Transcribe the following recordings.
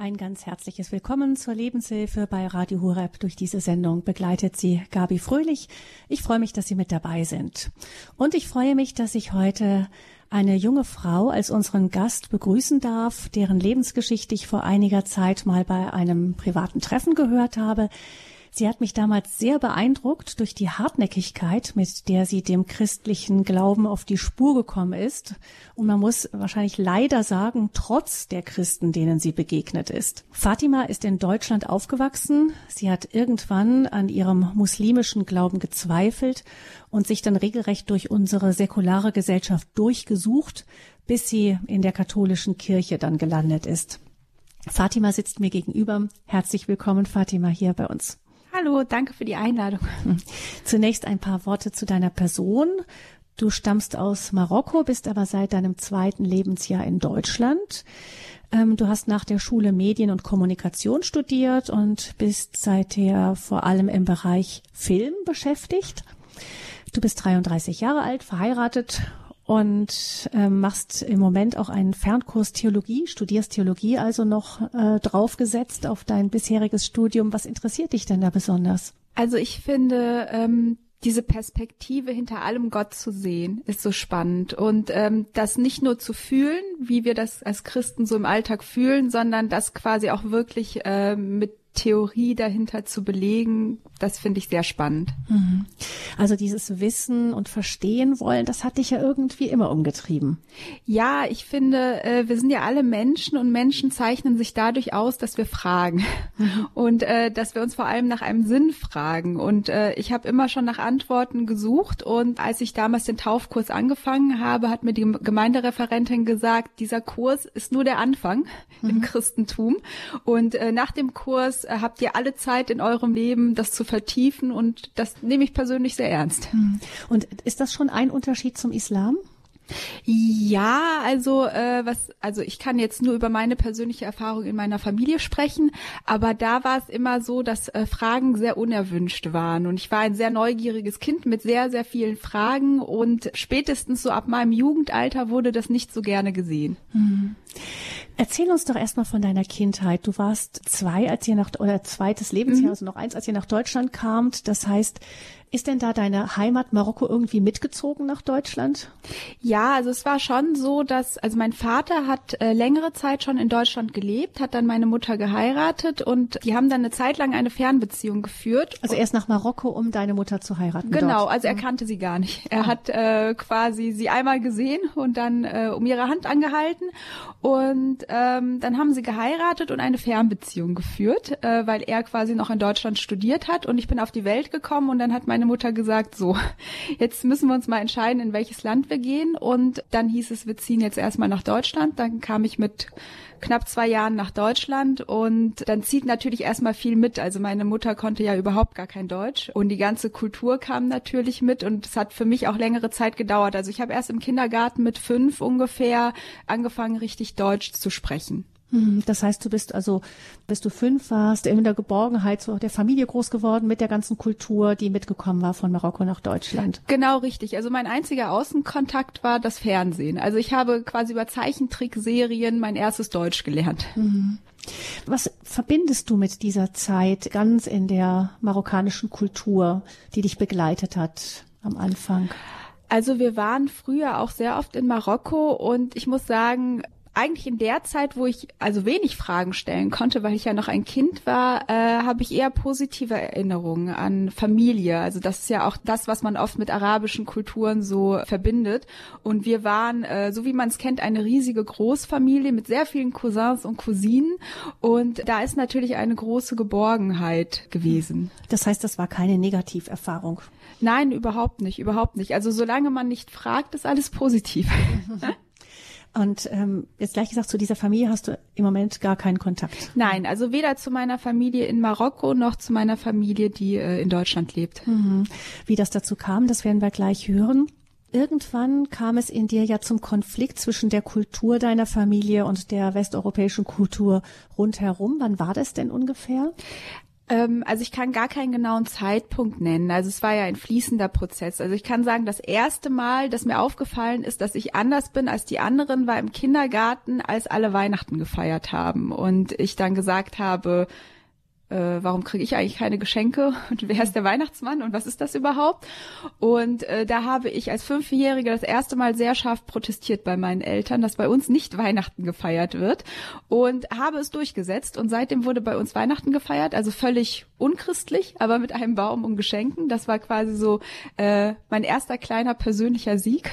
Ein ganz herzliches Willkommen zur Lebenshilfe bei Radio Horeb. Durch diese Sendung begleitet Sie Gabi Fröhlich. Ich freue mich, dass Sie mit dabei sind. Und ich freue mich, dass ich heute eine junge Frau als unseren Gast begrüßen darf, deren Lebensgeschichte ich vor einiger Zeit mal bei einem privaten Treffen gehört habe. Sie hat mich damals sehr beeindruckt durch die Hartnäckigkeit, mit der sie dem christlichen Glauben auf die Spur gekommen ist. Und man muss wahrscheinlich leider sagen, trotz der Christen, denen sie begegnet ist. Fatima ist in Deutschland aufgewachsen. Sie hat irgendwann an ihrem muslimischen Glauben gezweifelt und sich dann regelrecht durch unsere säkulare Gesellschaft durchgesucht, bis sie in der katholischen Kirche dann gelandet ist. Fatima sitzt mir gegenüber. Herzlich willkommen, Fatima, hier bei uns. Hallo, danke für die Einladung. Zunächst ein paar Worte zu deiner Person. Du stammst aus Marokko, bist aber seit deinem zweiten Lebensjahr in Deutschland. Ähm, du hast nach der Schule Medien und Kommunikation studiert und bist seither vor allem im Bereich Film beschäftigt. Du bist 33 Jahre alt, verheiratet und äh, machst im Moment auch einen Fernkurs Theologie, studierst Theologie also noch äh, draufgesetzt auf dein bisheriges Studium. Was interessiert dich denn da besonders? Also ich finde, ähm, diese Perspektive hinter allem Gott zu sehen, ist so spannend. Und ähm, das nicht nur zu fühlen, wie wir das als Christen so im Alltag fühlen, sondern das quasi auch wirklich äh, mit Theorie dahinter zu belegen, das finde ich sehr spannend. Mhm. Also dieses Wissen und Verstehen wollen, das hat dich ja irgendwie immer umgetrieben. Ja, ich finde, äh, wir sind ja alle Menschen und Menschen zeichnen sich dadurch aus, dass wir fragen mhm. und äh, dass wir uns vor allem nach einem Sinn fragen. Und äh, ich habe immer schon nach Antworten gesucht und als ich damals den Taufkurs angefangen habe, hat mir die Gemeindereferentin gesagt, dieser Kurs ist nur der Anfang mhm. im Christentum und nach dem Kurs habt ihr alle Zeit in eurem Leben, das zu vertiefen und das nehme ich persönlich sehr ernst. Hm. Und ist das schon ein Unterschied zum Islam? Ja, also äh, was, also ich kann jetzt nur über meine persönliche Erfahrung in meiner Familie sprechen, aber da war es immer so, dass äh, Fragen sehr unerwünscht waren und ich war ein sehr neugieriges Kind mit sehr sehr vielen Fragen und spätestens so ab meinem Jugendalter wurde das nicht so gerne gesehen. Mhm. Erzähl uns doch erstmal von deiner Kindheit. Du warst zwei, als ihr nach, oder zweites Lebensjahr, mhm. also noch eins, als ihr nach Deutschland kamt. Das heißt, ist denn da deine Heimat Marokko irgendwie mitgezogen nach Deutschland? Ja, also es war schon so, dass, also mein Vater hat äh, längere Zeit schon in Deutschland gelebt, hat dann meine Mutter geheiratet und die haben dann eine Zeit lang eine Fernbeziehung geführt. Also erst nach Marokko, um deine Mutter zu heiraten. Genau, dort. also er mhm. kannte sie gar nicht. Er hat äh, quasi sie einmal gesehen und dann äh, um ihre Hand angehalten und ähm, dann haben sie geheiratet und eine Fernbeziehung geführt, äh, weil er quasi noch in Deutschland studiert hat und ich bin auf die Welt gekommen und dann hat meine Mutter gesagt, so, jetzt müssen wir uns mal entscheiden, in welches Land wir gehen. Und dann hieß es, wir ziehen jetzt erstmal nach Deutschland. Dann kam ich mit knapp zwei Jahren nach Deutschland und dann zieht natürlich erstmal viel mit. Also meine Mutter konnte ja überhaupt gar kein Deutsch und die ganze Kultur kam natürlich mit und es hat für mich auch längere Zeit gedauert. Also ich habe erst im Kindergarten mit fünf ungefähr angefangen, richtig Deutsch zu sprechen. Hm, das heißt, du bist also, bis du fünf warst, in der Geborgenheit so der Familie groß geworden mit der ganzen Kultur, die mitgekommen war von Marokko nach Deutschland. Genau, richtig. Also mein einziger Außenkontakt war das Fernsehen. Also ich habe quasi über Zeichentrickserien mein erstes Deutsch gelernt. Mhm. Was verbindest du mit dieser Zeit ganz in der marokkanischen Kultur, die dich begleitet hat am Anfang? Also wir waren früher auch sehr oft in Marokko und ich muss sagen, eigentlich in der Zeit, wo ich also wenig Fragen stellen konnte, weil ich ja noch ein Kind war, äh, habe ich eher positive Erinnerungen an Familie. Also das ist ja auch das, was man oft mit arabischen Kulturen so verbindet. Und wir waren, äh, so wie man es kennt, eine riesige Großfamilie mit sehr vielen Cousins und Cousinen. Und da ist natürlich eine große Geborgenheit gewesen. Das heißt, das war keine Negativerfahrung. Nein, überhaupt nicht, überhaupt nicht. Also solange man nicht fragt, ist alles positiv. Und ähm, jetzt gleich gesagt, zu dieser Familie hast du im Moment gar keinen Kontakt. Nein, also weder zu meiner Familie in Marokko noch zu meiner Familie, die äh, in Deutschland lebt. Mhm. Wie das dazu kam, das werden wir gleich hören. Irgendwann kam es in dir ja zum Konflikt zwischen der Kultur deiner Familie und der westeuropäischen Kultur rundherum. Wann war das denn ungefähr? Ähm, also ich kann gar keinen genauen Zeitpunkt nennen. Also es war ja ein fließender Prozess. Also ich kann sagen, das erste Mal, dass mir aufgefallen ist, dass ich anders bin als die anderen, war im Kindergarten, als alle Weihnachten gefeiert haben und ich dann gesagt habe, äh, warum kriege ich eigentlich keine Geschenke und wer ist der Weihnachtsmann und was ist das überhaupt? Und äh, da habe ich als Fünfjährige das erste Mal sehr scharf protestiert bei meinen Eltern, dass bei uns nicht Weihnachten gefeiert wird und habe es durchgesetzt und seitdem wurde bei uns Weihnachten gefeiert, also völlig unchristlich, aber mit einem Baum und Geschenken. Das war quasi so äh, mein erster kleiner persönlicher Sieg.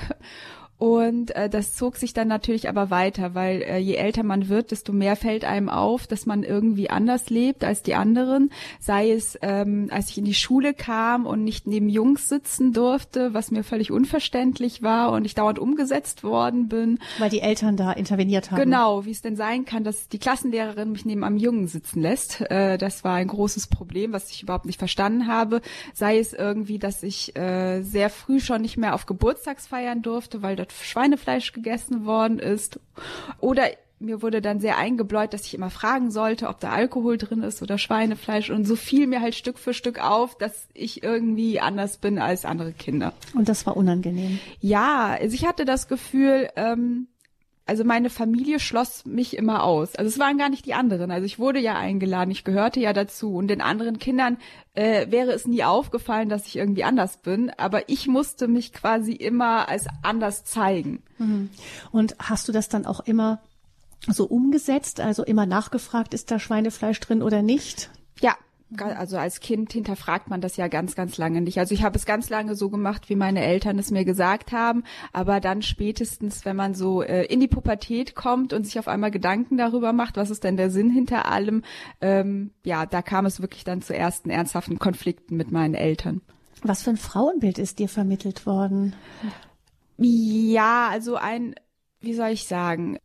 Und äh, das zog sich dann natürlich aber weiter, weil äh, je älter man wird, desto mehr fällt einem auf, dass man irgendwie anders lebt als die anderen. Sei es, ähm, als ich in die Schule kam und nicht neben Jungs sitzen durfte, was mir völlig unverständlich war und ich dauernd umgesetzt worden bin. Weil die Eltern da interveniert haben. Genau, wie es denn sein kann, dass die Klassenlehrerin mich neben einem Jungen sitzen lässt. Äh, das war ein großes Problem, was ich überhaupt nicht verstanden habe. Sei es irgendwie, dass ich äh, sehr früh schon nicht mehr auf Geburtstagsfeiern durfte, weil dort Schweinefleisch gegessen worden ist. Oder mir wurde dann sehr eingebläut, dass ich immer fragen sollte, ob da Alkohol drin ist oder Schweinefleisch. Und so fiel mir halt Stück für Stück auf, dass ich irgendwie anders bin als andere Kinder. Und das war unangenehm. Ja, also ich hatte das Gefühl, ähm, also meine Familie schloss mich immer aus. Also es waren gar nicht die anderen. Also ich wurde ja eingeladen, ich gehörte ja dazu. Und den anderen Kindern äh, wäre es nie aufgefallen, dass ich irgendwie anders bin. Aber ich musste mich quasi immer als anders zeigen. Mhm. Und hast du das dann auch immer so umgesetzt? Also immer nachgefragt, ist da Schweinefleisch drin oder nicht? Ja, also als Kind hinterfragt man das ja ganz, ganz lange nicht. Also ich habe es ganz lange so gemacht, wie meine Eltern es mir gesagt haben, aber dann spätestens, wenn man so äh, in die Pubertät kommt und sich auf einmal Gedanken darüber macht, was ist denn der Sinn hinter allem, ähm, ja, da kam es wirklich dann zu ersten ernsthaften Konflikten mit meinen Eltern. Was für ein Frauenbild ist dir vermittelt worden? Ja, also ein, wie soll ich sagen,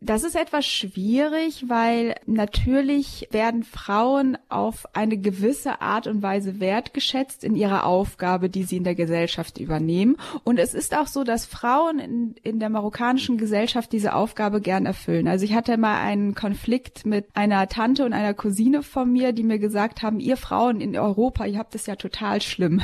das ist etwas schwierig, weil natürlich werden Frauen auf eine gewisse Art und Weise wertgeschätzt in ihrer Aufgabe, die sie in der Gesellschaft übernehmen. Und es ist auch so, dass Frauen in, in der marokkanischen Gesellschaft diese Aufgabe gern erfüllen. Also ich hatte mal einen Konflikt mit einer Tante und einer Cousine von mir, die mir gesagt haben, ihr Frauen in Europa, ihr habt es ja total schlimm.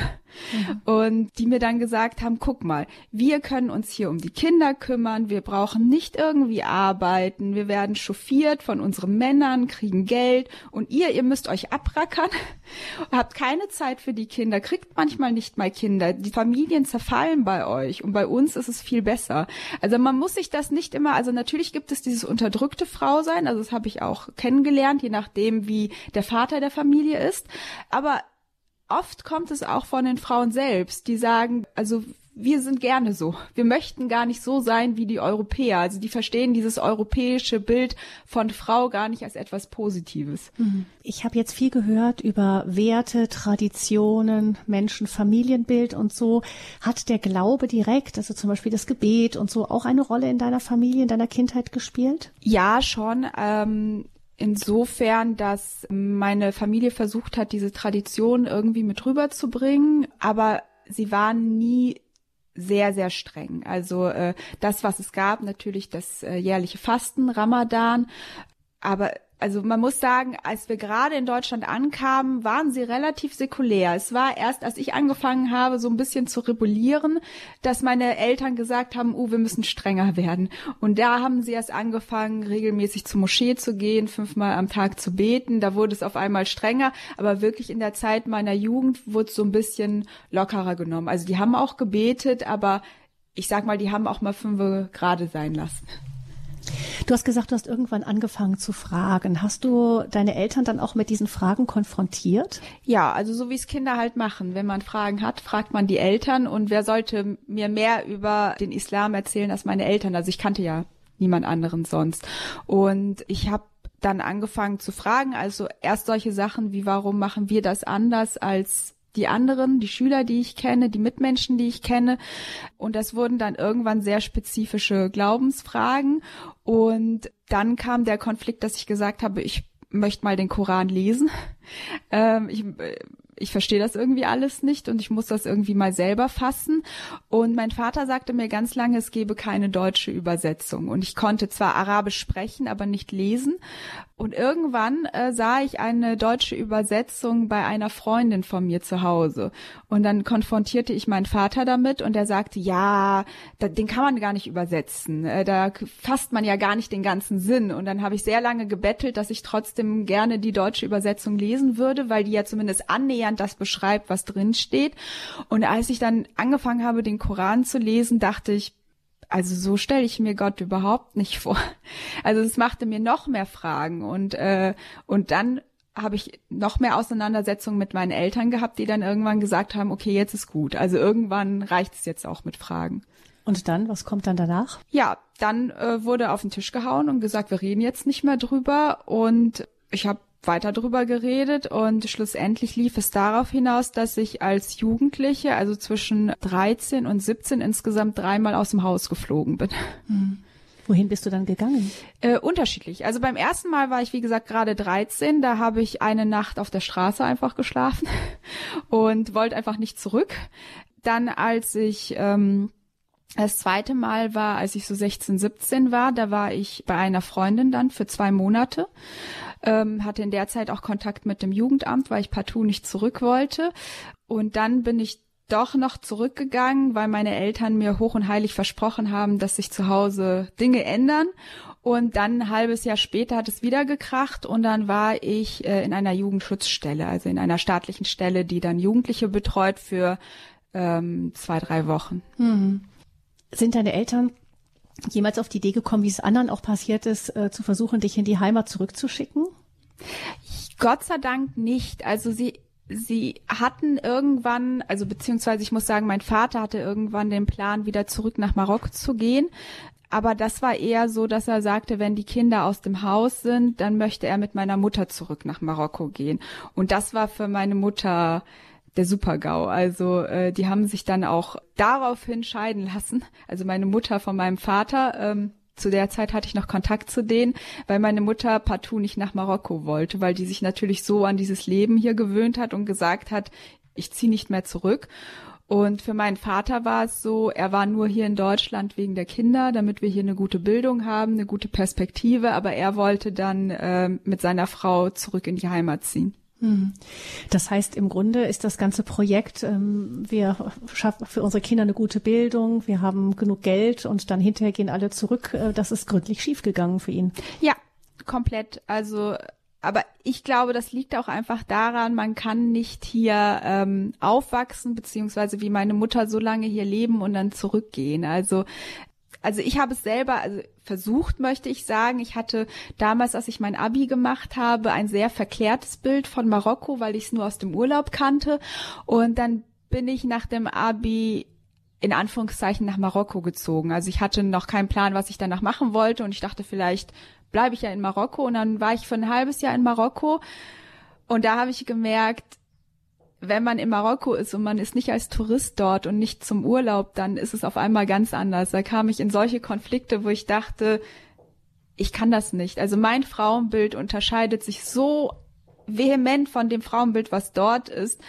Mhm. Und die mir dann gesagt haben, guck mal, wir können uns hier um die Kinder kümmern, wir brauchen nicht irgendwie arbeiten, wir werden chauffiert von unseren Männern, kriegen Geld und ihr, ihr müsst euch abrackern, habt keine Zeit für die Kinder, kriegt manchmal nicht mal Kinder, die Familien zerfallen bei euch und bei uns ist es viel besser. Also man muss sich das nicht immer, also natürlich gibt es dieses unterdrückte Frausein, also das habe ich auch kennengelernt, je nachdem wie der Vater der Familie ist, aber oft kommt es auch von den Frauen selbst, die sagen, also wir sind gerne so. Wir möchten gar nicht so sein wie die Europäer. Also die verstehen dieses europäische Bild von Frau gar nicht als etwas Positives. Mhm. Ich habe jetzt viel gehört über Werte, Traditionen, Menschen, Familienbild und so. Hat der Glaube direkt, also zum Beispiel das Gebet und so, auch eine Rolle in deiner Familie, in deiner Kindheit gespielt? Ja, schon. Ähm, insofern, dass meine Familie versucht hat, diese Tradition irgendwie mit rüberzubringen, aber sie waren nie sehr, sehr streng. Also äh, das, was es gab, natürlich das äh, jährliche Fasten, Ramadan, aber also man muss sagen, als wir gerade in Deutschland ankamen, waren sie relativ säkulär. Es war erst, als ich angefangen habe, so ein bisschen zu rebellieren, dass meine Eltern gesagt haben, oh, wir müssen strenger werden. Und da haben sie erst angefangen, regelmäßig zur Moschee zu gehen, fünfmal am Tag zu beten. Da wurde es auf einmal strenger. Aber wirklich in der Zeit meiner Jugend wurde es so ein bisschen lockerer genommen. Also die haben auch gebetet, aber ich sag mal, die haben auch mal fünf gerade sein lassen. Du hast gesagt, du hast irgendwann angefangen zu fragen. Hast du deine Eltern dann auch mit diesen Fragen konfrontiert? Ja, also so wie es Kinder halt machen. Wenn man Fragen hat, fragt man die Eltern und wer sollte mir mehr über den Islam erzählen als meine Eltern? Also ich kannte ja niemand anderen sonst. Und ich habe dann angefangen zu fragen, also erst solche Sachen wie warum machen wir das anders als die anderen, die Schüler, die ich kenne, die Mitmenschen, die ich kenne. Und das wurden dann irgendwann sehr spezifische Glaubensfragen. Und dann kam der Konflikt, dass ich gesagt habe, ich möchte mal den Koran lesen. Ähm, ich, ich verstehe das irgendwie alles nicht und ich muss das irgendwie mal selber fassen. Und mein Vater sagte mir ganz lange, es gebe keine deutsche Übersetzung. Und ich konnte zwar Arabisch sprechen, aber nicht lesen. Und irgendwann äh, sah ich eine deutsche Übersetzung bei einer Freundin von mir zu Hause. Und dann konfrontierte ich meinen Vater damit und er sagte, ja, da, den kann man gar nicht übersetzen. Äh, da fasst man ja gar nicht den ganzen Sinn. Und dann habe ich sehr lange gebettelt, dass ich trotzdem gerne die deutsche Übersetzung lesen würde, weil die ja zumindest annähernd das beschreibt, was drin steht. Und als ich dann angefangen habe, den Koran zu lesen, dachte ich, also so stelle ich mir Gott überhaupt nicht vor. Also es machte mir noch mehr Fragen und äh, und dann habe ich noch mehr Auseinandersetzungen mit meinen Eltern gehabt, die dann irgendwann gesagt haben, okay, jetzt ist gut. Also irgendwann reicht es jetzt auch mit Fragen. Und dann, was kommt dann danach? Ja, dann äh, wurde auf den Tisch gehauen und gesagt, wir reden jetzt nicht mehr drüber. Und ich habe weiter drüber geredet und schlussendlich lief es darauf hinaus, dass ich als Jugendliche, also zwischen 13 und 17 insgesamt dreimal aus dem Haus geflogen bin. Hm. Wohin bist du dann gegangen? Äh, unterschiedlich. Also beim ersten Mal war ich, wie gesagt, gerade 13. Da habe ich eine Nacht auf der Straße einfach geschlafen und wollte einfach nicht zurück. Dann, als ich ähm, das zweite Mal war, als ich so 16, 17 war, da war ich bei einer Freundin dann für zwei Monate ähm, hatte in der Zeit auch Kontakt mit dem Jugendamt, weil ich partout nicht zurück wollte. Und dann bin ich doch noch zurückgegangen, weil meine Eltern mir hoch und heilig versprochen haben, dass sich zu Hause Dinge ändern. Und dann ein halbes Jahr später hat es wieder gekracht und dann war ich äh, in einer Jugendschutzstelle, also in einer staatlichen Stelle, die dann Jugendliche betreut für ähm, zwei, drei Wochen. Hm. Sind deine Eltern jemals auf die Idee gekommen, wie es anderen auch passiert ist, äh, zu versuchen, dich in die Heimat zurückzuschicken? Gott sei Dank nicht. Also sie sie hatten irgendwann, also beziehungsweise ich muss sagen, mein Vater hatte irgendwann den Plan, wieder zurück nach Marokko zu gehen. Aber das war eher so, dass er sagte, wenn die Kinder aus dem Haus sind, dann möchte er mit meiner Mutter zurück nach Marokko gehen. Und das war für meine Mutter der Super-GAU. Also äh, die haben sich dann auch daraufhin scheiden lassen. Also meine Mutter von meinem Vater. Ähm, zu der Zeit hatte ich noch Kontakt zu denen, weil meine Mutter partout nicht nach Marokko wollte, weil die sich natürlich so an dieses Leben hier gewöhnt hat und gesagt hat, ich ziehe nicht mehr zurück. Und für meinen Vater war es so, er war nur hier in Deutschland wegen der Kinder, damit wir hier eine gute Bildung haben, eine gute Perspektive, aber er wollte dann äh, mit seiner Frau zurück in die Heimat ziehen. Hm. Das heißt, im Grunde ist das ganze Projekt, ähm, wir schaffen für unsere Kinder eine gute Bildung, wir haben genug Geld und dann hinterher gehen alle zurück. Äh, das ist gründlich schiefgegangen für ihn. Ja, komplett. Also, aber ich glaube, das liegt auch einfach daran, man kann nicht hier ähm, aufwachsen, beziehungsweise wie meine Mutter so lange hier leben und dann zurückgehen. Also also ich habe es selber also versucht, möchte ich sagen. Ich hatte damals, als ich mein Abi gemacht habe, ein sehr verklärtes Bild von Marokko, weil ich es nur aus dem Urlaub kannte. Und dann bin ich nach dem Abi in Anführungszeichen nach Marokko gezogen. Also ich hatte noch keinen Plan, was ich danach machen wollte und ich dachte, vielleicht bleibe ich ja in Marokko. Und dann war ich für ein halbes Jahr in Marokko und da habe ich gemerkt, wenn man in Marokko ist und man ist nicht als Tourist dort und nicht zum Urlaub, dann ist es auf einmal ganz anders. Da kam ich in solche Konflikte, wo ich dachte, ich kann das nicht. Also mein Frauenbild unterscheidet sich so vehement von dem Frauenbild, was dort ist.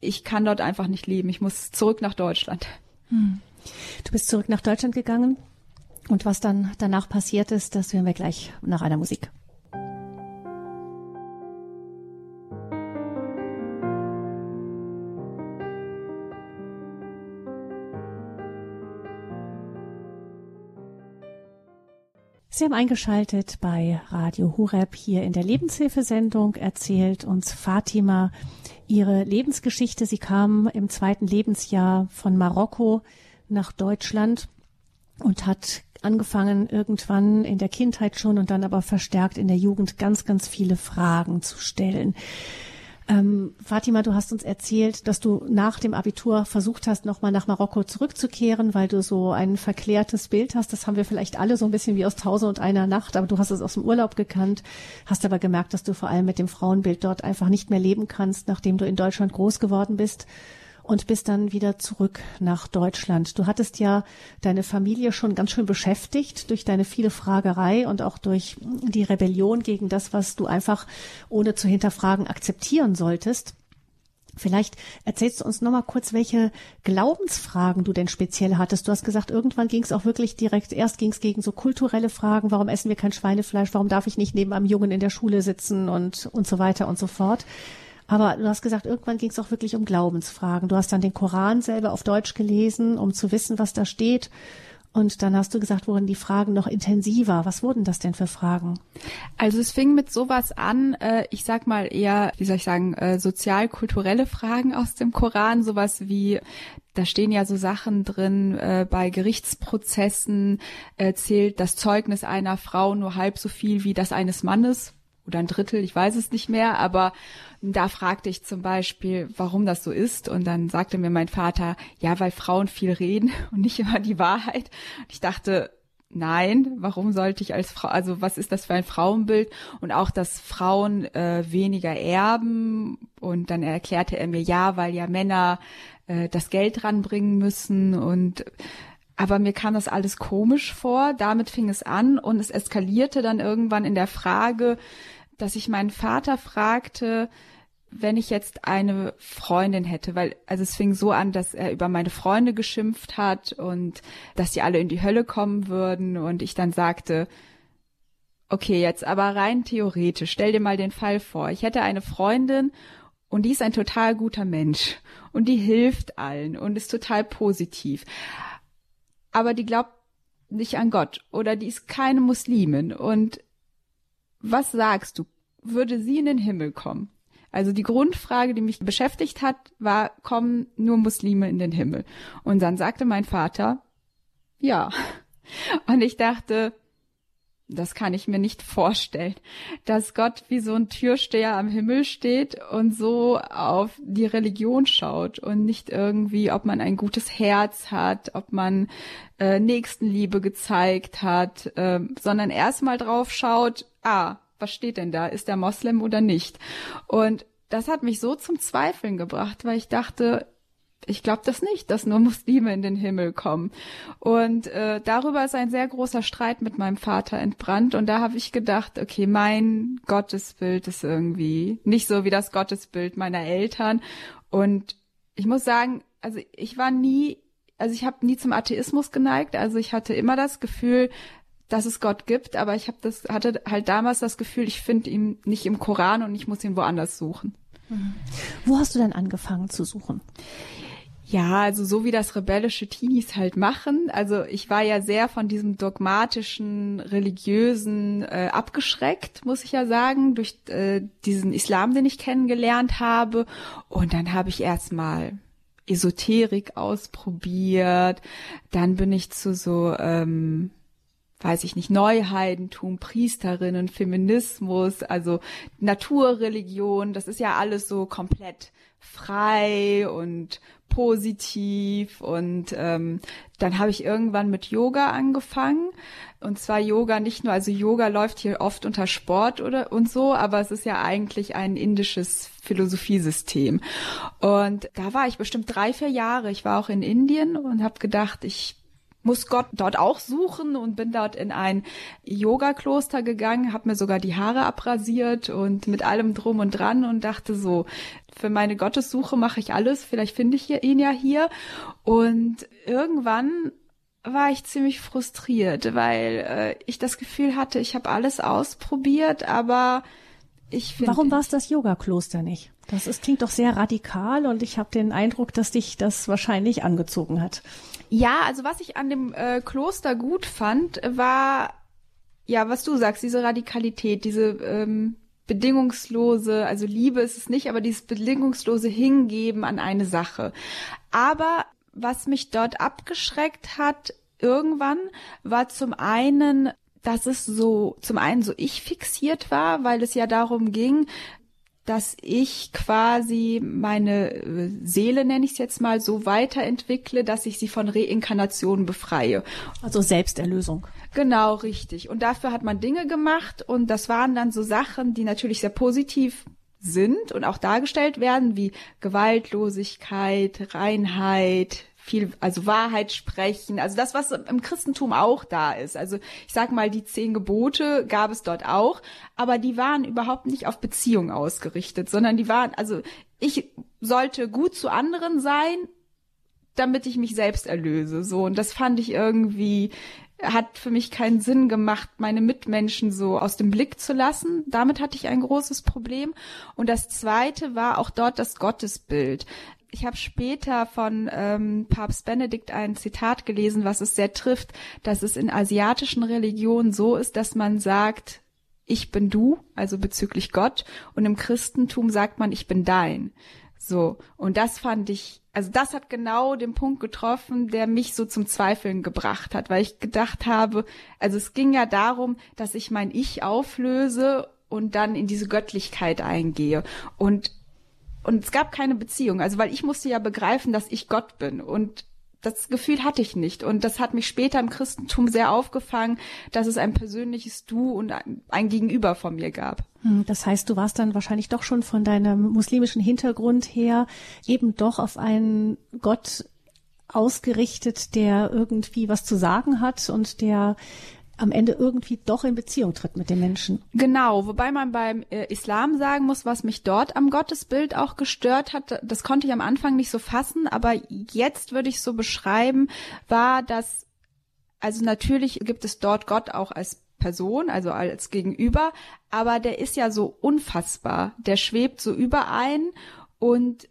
Ich kann dort einfach nicht leben. Ich muss zurück nach Deutschland. Hm. Du bist zurück nach Deutschland gegangen. Und was dann danach passiert ist, das hören wir gleich nach einer Musik. Sie haben eingeschaltet bei Radio Hureb hier in der Lebenshilfesendung. Erzählt uns Fatima ihre Lebensgeschichte. Sie kam im zweiten Lebensjahr von Marokko nach Deutschland und hat angefangen irgendwann in der Kindheit schon und dann aber verstärkt in der Jugend ganz, ganz viele Fragen zu stellen. Ähm, Fatima, du hast uns erzählt, dass du nach dem Abitur versucht hast, nochmal nach Marokko zurückzukehren, weil du so ein verklärtes Bild hast. Das haben wir vielleicht alle so ein bisschen wie aus Tausend und einer Nacht, aber du hast es aus dem Urlaub gekannt, hast aber gemerkt, dass du vor allem mit dem Frauenbild dort einfach nicht mehr leben kannst, nachdem du in Deutschland groß geworden bist und bist dann wieder zurück nach Deutschland. Du hattest ja deine Familie schon ganz schön beschäftigt durch deine viele Fragerei und auch durch die Rebellion gegen das, was du einfach ohne zu hinterfragen akzeptieren solltest. Vielleicht erzählst du uns noch mal kurz, welche Glaubensfragen du denn speziell hattest. Du hast gesagt, irgendwann ging es auch wirklich direkt, erst ging es gegen so kulturelle Fragen, warum essen wir kein Schweinefleisch, warum darf ich nicht neben einem Jungen in der Schule sitzen und, und so weiter und so fort. Aber du hast gesagt, irgendwann ging es auch wirklich um Glaubensfragen. Du hast dann den Koran selber auf Deutsch gelesen, um zu wissen, was da steht. Und dann hast du gesagt, wurden die Fragen noch intensiver. Was wurden das denn für Fragen? Also es fing mit sowas an, äh, ich sag mal eher, wie soll ich sagen, äh, sozial-kulturelle Fragen aus dem Koran, sowas wie da stehen ja so Sachen drin, äh, bei Gerichtsprozessen äh, zählt das Zeugnis einer Frau nur halb so viel wie das eines Mannes oder ein Drittel, ich weiß es nicht mehr, aber da fragte ich zum Beispiel, warum das so ist. Und dann sagte mir mein Vater, ja, weil Frauen viel reden und nicht immer die Wahrheit. Und ich dachte, nein, warum sollte ich als Frau, also was ist das für ein Frauenbild? Und auch, dass Frauen äh, weniger erben. Und dann erklärte er mir, ja, weil ja Männer äh, das Geld ranbringen müssen und aber mir kam das alles komisch vor. Damit fing es an und es eskalierte dann irgendwann in der Frage, dass ich meinen Vater fragte, wenn ich jetzt eine Freundin hätte, weil also es fing so an, dass er über meine Freunde geschimpft hat und dass sie alle in die Hölle kommen würden und ich dann sagte, okay, jetzt aber rein theoretisch, stell dir mal den Fall vor, ich hätte eine Freundin und die ist ein total guter Mensch und die hilft allen und ist total positiv. Aber die glaubt nicht an Gott oder die ist keine Muslimin und was sagst du? Würde sie in den Himmel kommen? Also die Grundfrage, die mich beschäftigt hat, war, kommen nur Muslime in den Himmel? Und dann sagte mein Vater, ja. Und ich dachte, das kann ich mir nicht vorstellen, dass Gott wie so ein Türsteher am Himmel steht und so auf die Religion schaut und nicht irgendwie, ob man ein gutes Herz hat, ob man äh, Nächstenliebe gezeigt hat, äh, sondern erstmal drauf schaut, ah, was steht denn da? Ist der Moslem oder nicht? Und das hat mich so zum Zweifeln gebracht, weil ich dachte, ich glaube das nicht, dass nur Muslime in den Himmel kommen. Und äh, darüber ist ein sehr großer Streit mit meinem Vater entbrannt. Und da habe ich gedacht, okay, mein Gottesbild ist irgendwie nicht so wie das Gottesbild meiner Eltern. Und ich muss sagen, also ich war nie, also ich habe nie zum Atheismus geneigt. Also ich hatte immer das Gefühl, dass es Gott gibt, aber ich habe das hatte halt damals das Gefühl, ich finde ihn nicht im Koran und ich muss ihn woanders suchen. Mhm. Wo hast du denn angefangen zu suchen? Ja, also so wie das rebellische Teenies halt machen. Also ich war ja sehr von diesem dogmatischen, religiösen äh, abgeschreckt, muss ich ja sagen, durch äh, diesen Islam, den ich kennengelernt habe. Und dann habe ich erstmal Esoterik ausprobiert. Dann bin ich zu so ähm, weiß ich nicht, Neuheidentum, Priesterinnen, Feminismus, also Naturreligion, das ist ja alles so komplett frei und positiv und ähm, dann habe ich irgendwann mit Yoga angefangen und zwar Yoga nicht nur, also Yoga läuft hier oft unter Sport oder und so, aber es ist ja eigentlich ein indisches Philosophiesystem und da war ich bestimmt drei vier Jahre. Ich war auch in Indien und habe gedacht, ich muss Gott dort auch suchen und bin dort in ein Yoga-Kloster gegangen, habe mir sogar die Haare abrasiert und mit allem drum und dran und dachte so, für meine Gottessuche mache ich alles, vielleicht finde ich ihn ja hier. Und irgendwann war ich ziemlich frustriert, weil äh, ich das Gefühl hatte, ich habe alles ausprobiert, aber ich finde. Warum war es das Yoga-Kloster nicht? Das ist, klingt doch sehr radikal und ich habe den Eindruck, dass dich das wahrscheinlich angezogen hat. Ja, also was ich an dem äh, Kloster gut fand, war ja, was du sagst, diese Radikalität, diese ähm, bedingungslose, also Liebe ist es nicht, aber dieses bedingungslose Hingeben an eine Sache. Aber was mich dort abgeschreckt hat, irgendwann, war zum einen, dass es so, zum einen so ich fixiert war, weil es ja darum ging, dass ich quasi meine äh, Seele, nenne ich es jetzt mal, so weiterentwickle, dass ich sie von Reinkarnation befreie. Also Selbsterlösung. Genau, richtig. Und dafür hat man Dinge gemacht und das waren dann so Sachen, die natürlich sehr positiv sind und auch dargestellt werden, wie Gewaltlosigkeit, Reinheit, viel, also Wahrheit sprechen, also das, was im Christentum auch da ist. Also ich sag mal, die zehn Gebote gab es dort auch, aber die waren überhaupt nicht auf Beziehung ausgerichtet, sondern die waren, also ich sollte gut zu anderen sein, damit ich mich selbst erlöse. So, und das fand ich irgendwie, hat für mich keinen Sinn gemacht, meine Mitmenschen so aus dem Blick zu lassen. Damit hatte ich ein großes Problem. Und das zweite war auch dort das Gottesbild. Ich habe später von ähm, Papst Benedikt ein Zitat gelesen, was es sehr trifft, dass es in asiatischen Religionen so ist, dass man sagt, ich bin du, also bezüglich Gott, und im Christentum sagt man, ich bin dein. So, und das fand ich, also das hat genau den Punkt getroffen, der mich so zum Zweifeln gebracht hat, weil ich gedacht habe, also es ging ja darum, dass ich mein Ich auflöse und dann in diese Göttlichkeit eingehe. Und und es gab keine Beziehung. Also weil ich musste ja begreifen, dass ich Gott bin. Und das Gefühl hatte ich nicht. Und das hat mich später im Christentum sehr aufgefangen, dass es ein persönliches Du und ein Gegenüber von mir gab. Hm, das heißt, du warst dann wahrscheinlich doch schon von deinem muslimischen Hintergrund her eben doch auf einen Gott ausgerichtet, der irgendwie was zu sagen hat und der am Ende irgendwie doch in Beziehung tritt mit den Menschen. Genau, wobei man beim äh, Islam sagen muss, was mich dort am Gottesbild auch gestört hat, das konnte ich am Anfang nicht so fassen, aber jetzt würde ich so beschreiben, war das, also natürlich gibt es dort Gott auch als Person, also als Gegenüber, aber der ist ja so unfassbar, der schwebt so überein und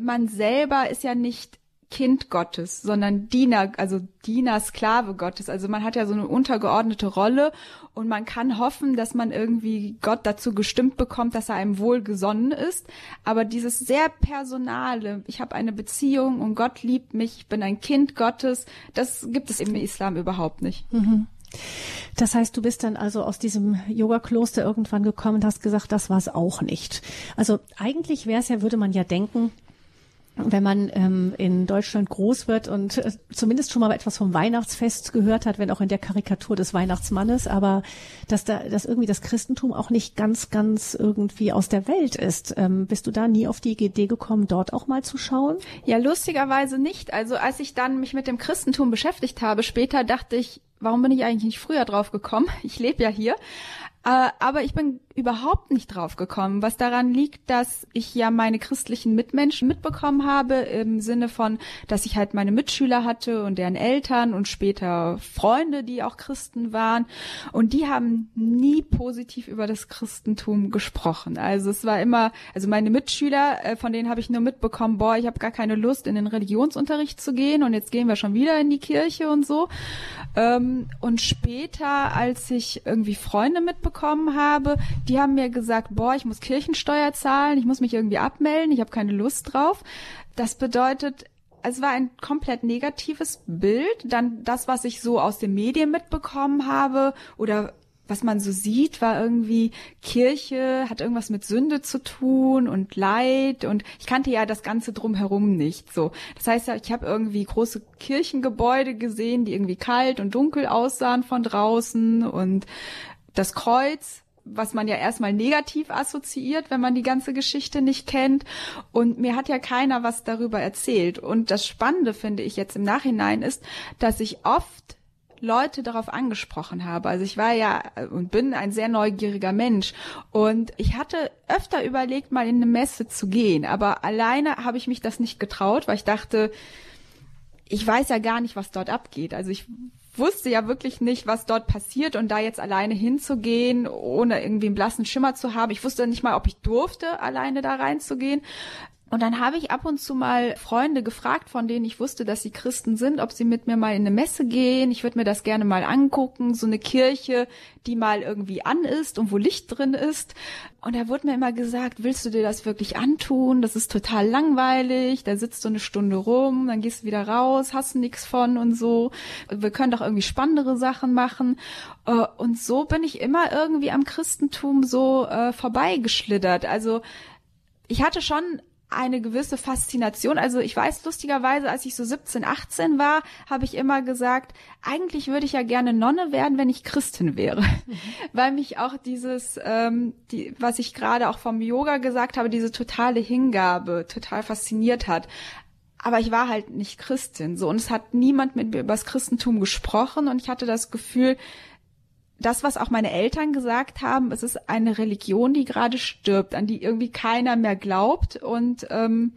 man selber ist ja nicht Kind Gottes, sondern Diener, also Diener, Sklave Gottes. Also man hat ja so eine untergeordnete Rolle und man kann hoffen, dass man irgendwie Gott dazu gestimmt bekommt, dass er einem wohlgesonnen ist. Aber dieses sehr personale, ich habe eine Beziehung und Gott liebt mich, ich bin ein Kind Gottes, das gibt es im Islam überhaupt nicht. Mhm. Das heißt, du bist dann also aus diesem Yoga-Kloster irgendwann gekommen und hast gesagt, das war es auch nicht. Also eigentlich wäre es ja, würde man ja denken, wenn man ähm, in Deutschland groß wird und äh, zumindest schon mal etwas vom Weihnachtsfest gehört hat, wenn auch in der Karikatur des Weihnachtsmannes, aber dass da, dass irgendwie das Christentum auch nicht ganz, ganz irgendwie aus der Welt ist. Ähm, bist du da nie auf die Idee gekommen, dort auch mal zu schauen? Ja, lustigerweise nicht. Also als ich dann mich mit dem Christentum beschäftigt habe, später dachte ich, warum bin ich eigentlich nicht früher drauf gekommen? Ich lebe ja hier. Äh, aber ich bin überhaupt nicht drauf gekommen, was daran liegt, dass ich ja meine christlichen Mitmenschen mitbekommen habe, im Sinne von, dass ich halt meine Mitschüler hatte und deren Eltern und später Freunde, die auch Christen waren. Und die haben nie positiv über das Christentum gesprochen. Also es war immer, also meine Mitschüler, äh, von denen habe ich nur mitbekommen, boah, ich habe gar keine Lust, in den Religionsunterricht zu gehen und jetzt gehen wir schon wieder in die Kirche und so. Ähm, und später, als ich irgendwie Freunde mitbekommen habe, die haben mir gesagt, boah, ich muss Kirchensteuer zahlen, ich muss mich irgendwie abmelden, ich habe keine Lust drauf. Das bedeutet, es war ein komplett negatives Bild. Dann das, was ich so aus den Medien mitbekommen habe oder was man so sieht, war irgendwie Kirche hat irgendwas mit Sünde zu tun und Leid und ich kannte ja das ganze drumherum nicht so. Das heißt, ich habe irgendwie große Kirchengebäude gesehen, die irgendwie kalt und dunkel aussahen von draußen und das Kreuz was man ja erstmal negativ assoziiert, wenn man die ganze Geschichte nicht kennt. Und mir hat ja keiner was darüber erzählt. Und das Spannende finde ich jetzt im Nachhinein ist, dass ich oft Leute darauf angesprochen habe. Also ich war ja und bin ein sehr neugieriger Mensch und ich hatte öfter überlegt, mal in eine Messe zu gehen, aber alleine habe ich mich das nicht getraut, weil ich dachte, ich weiß ja gar nicht, was dort abgeht. Also ich wusste ja wirklich nicht, was dort passiert und da jetzt alleine hinzugehen, ohne irgendwie einen blassen Schimmer zu haben. Ich wusste nicht mal, ob ich durfte, alleine da reinzugehen. Und dann habe ich ab und zu mal Freunde gefragt, von denen ich wusste, dass sie Christen sind, ob sie mit mir mal in eine Messe gehen. Ich würde mir das gerne mal angucken, so eine Kirche, die mal irgendwie an ist und wo Licht drin ist. Und da wurde mir immer gesagt, willst du dir das wirklich antun? Das ist total langweilig. Da sitzt du eine Stunde rum, dann gehst du wieder raus, hast nichts von und so. Wir können doch irgendwie spannendere Sachen machen. Äh, und so bin ich immer irgendwie am Christentum so äh, vorbeigeschlittert. Also ich hatte schon eine gewisse Faszination. Also ich weiß lustigerweise, als ich so 17, 18 war, habe ich immer gesagt, eigentlich würde ich ja gerne Nonne werden, wenn ich Christin wäre. Mhm. Weil mich auch dieses, ähm, die, was ich gerade auch vom Yoga gesagt habe, diese totale Hingabe total fasziniert hat. aber ich war halt nicht Christin, so. Und es hat niemand mit mir über das Christentum gesprochen und ich hatte das Gefühl, das, was auch meine Eltern gesagt haben, es ist eine Religion, die gerade stirbt, an die irgendwie keiner mehr glaubt und ähm,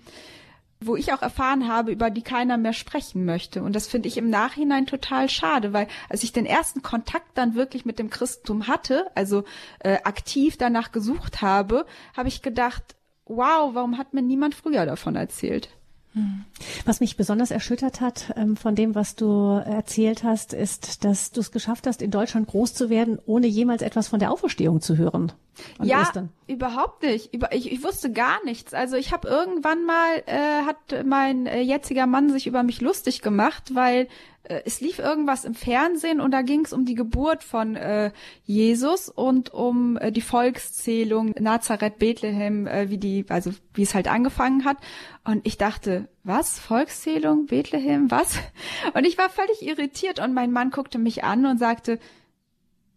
wo ich auch erfahren habe, über die keiner mehr sprechen möchte. Und das finde ich im Nachhinein total schade, weil als ich den ersten Kontakt dann wirklich mit dem Christentum hatte, also äh, aktiv danach gesucht habe, habe ich gedacht, wow, warum hat mir niemand früher davon erzählt? Was mich besonders erschüttert hat ähm, von dem, was du erzählt hast, ist, dass du es geschafft hast, in Deutschland groß zu werden, ohne jemals etwas von der Auferstehung zu hören. Ja, Ostern. überhaupt nicht. Ich, ich wusste gar nichts. Also ich habe irgendwann mal, äh, hat mein äh, jetziger Mann sich über mich lustig gemacht, weil äh, es lief irgendwas im Fernsehen und da ging es um die Geburt von äh, Jesus und um äh, die Volkszählung Nazareth, Bethlehem, äh, wie die, also wie es halt angefangen hat. Und ich dachte, was? Volkszählung, Bethlehem, was? Und ich war völlig irritiert und mein Mann guckte mich an und sagte,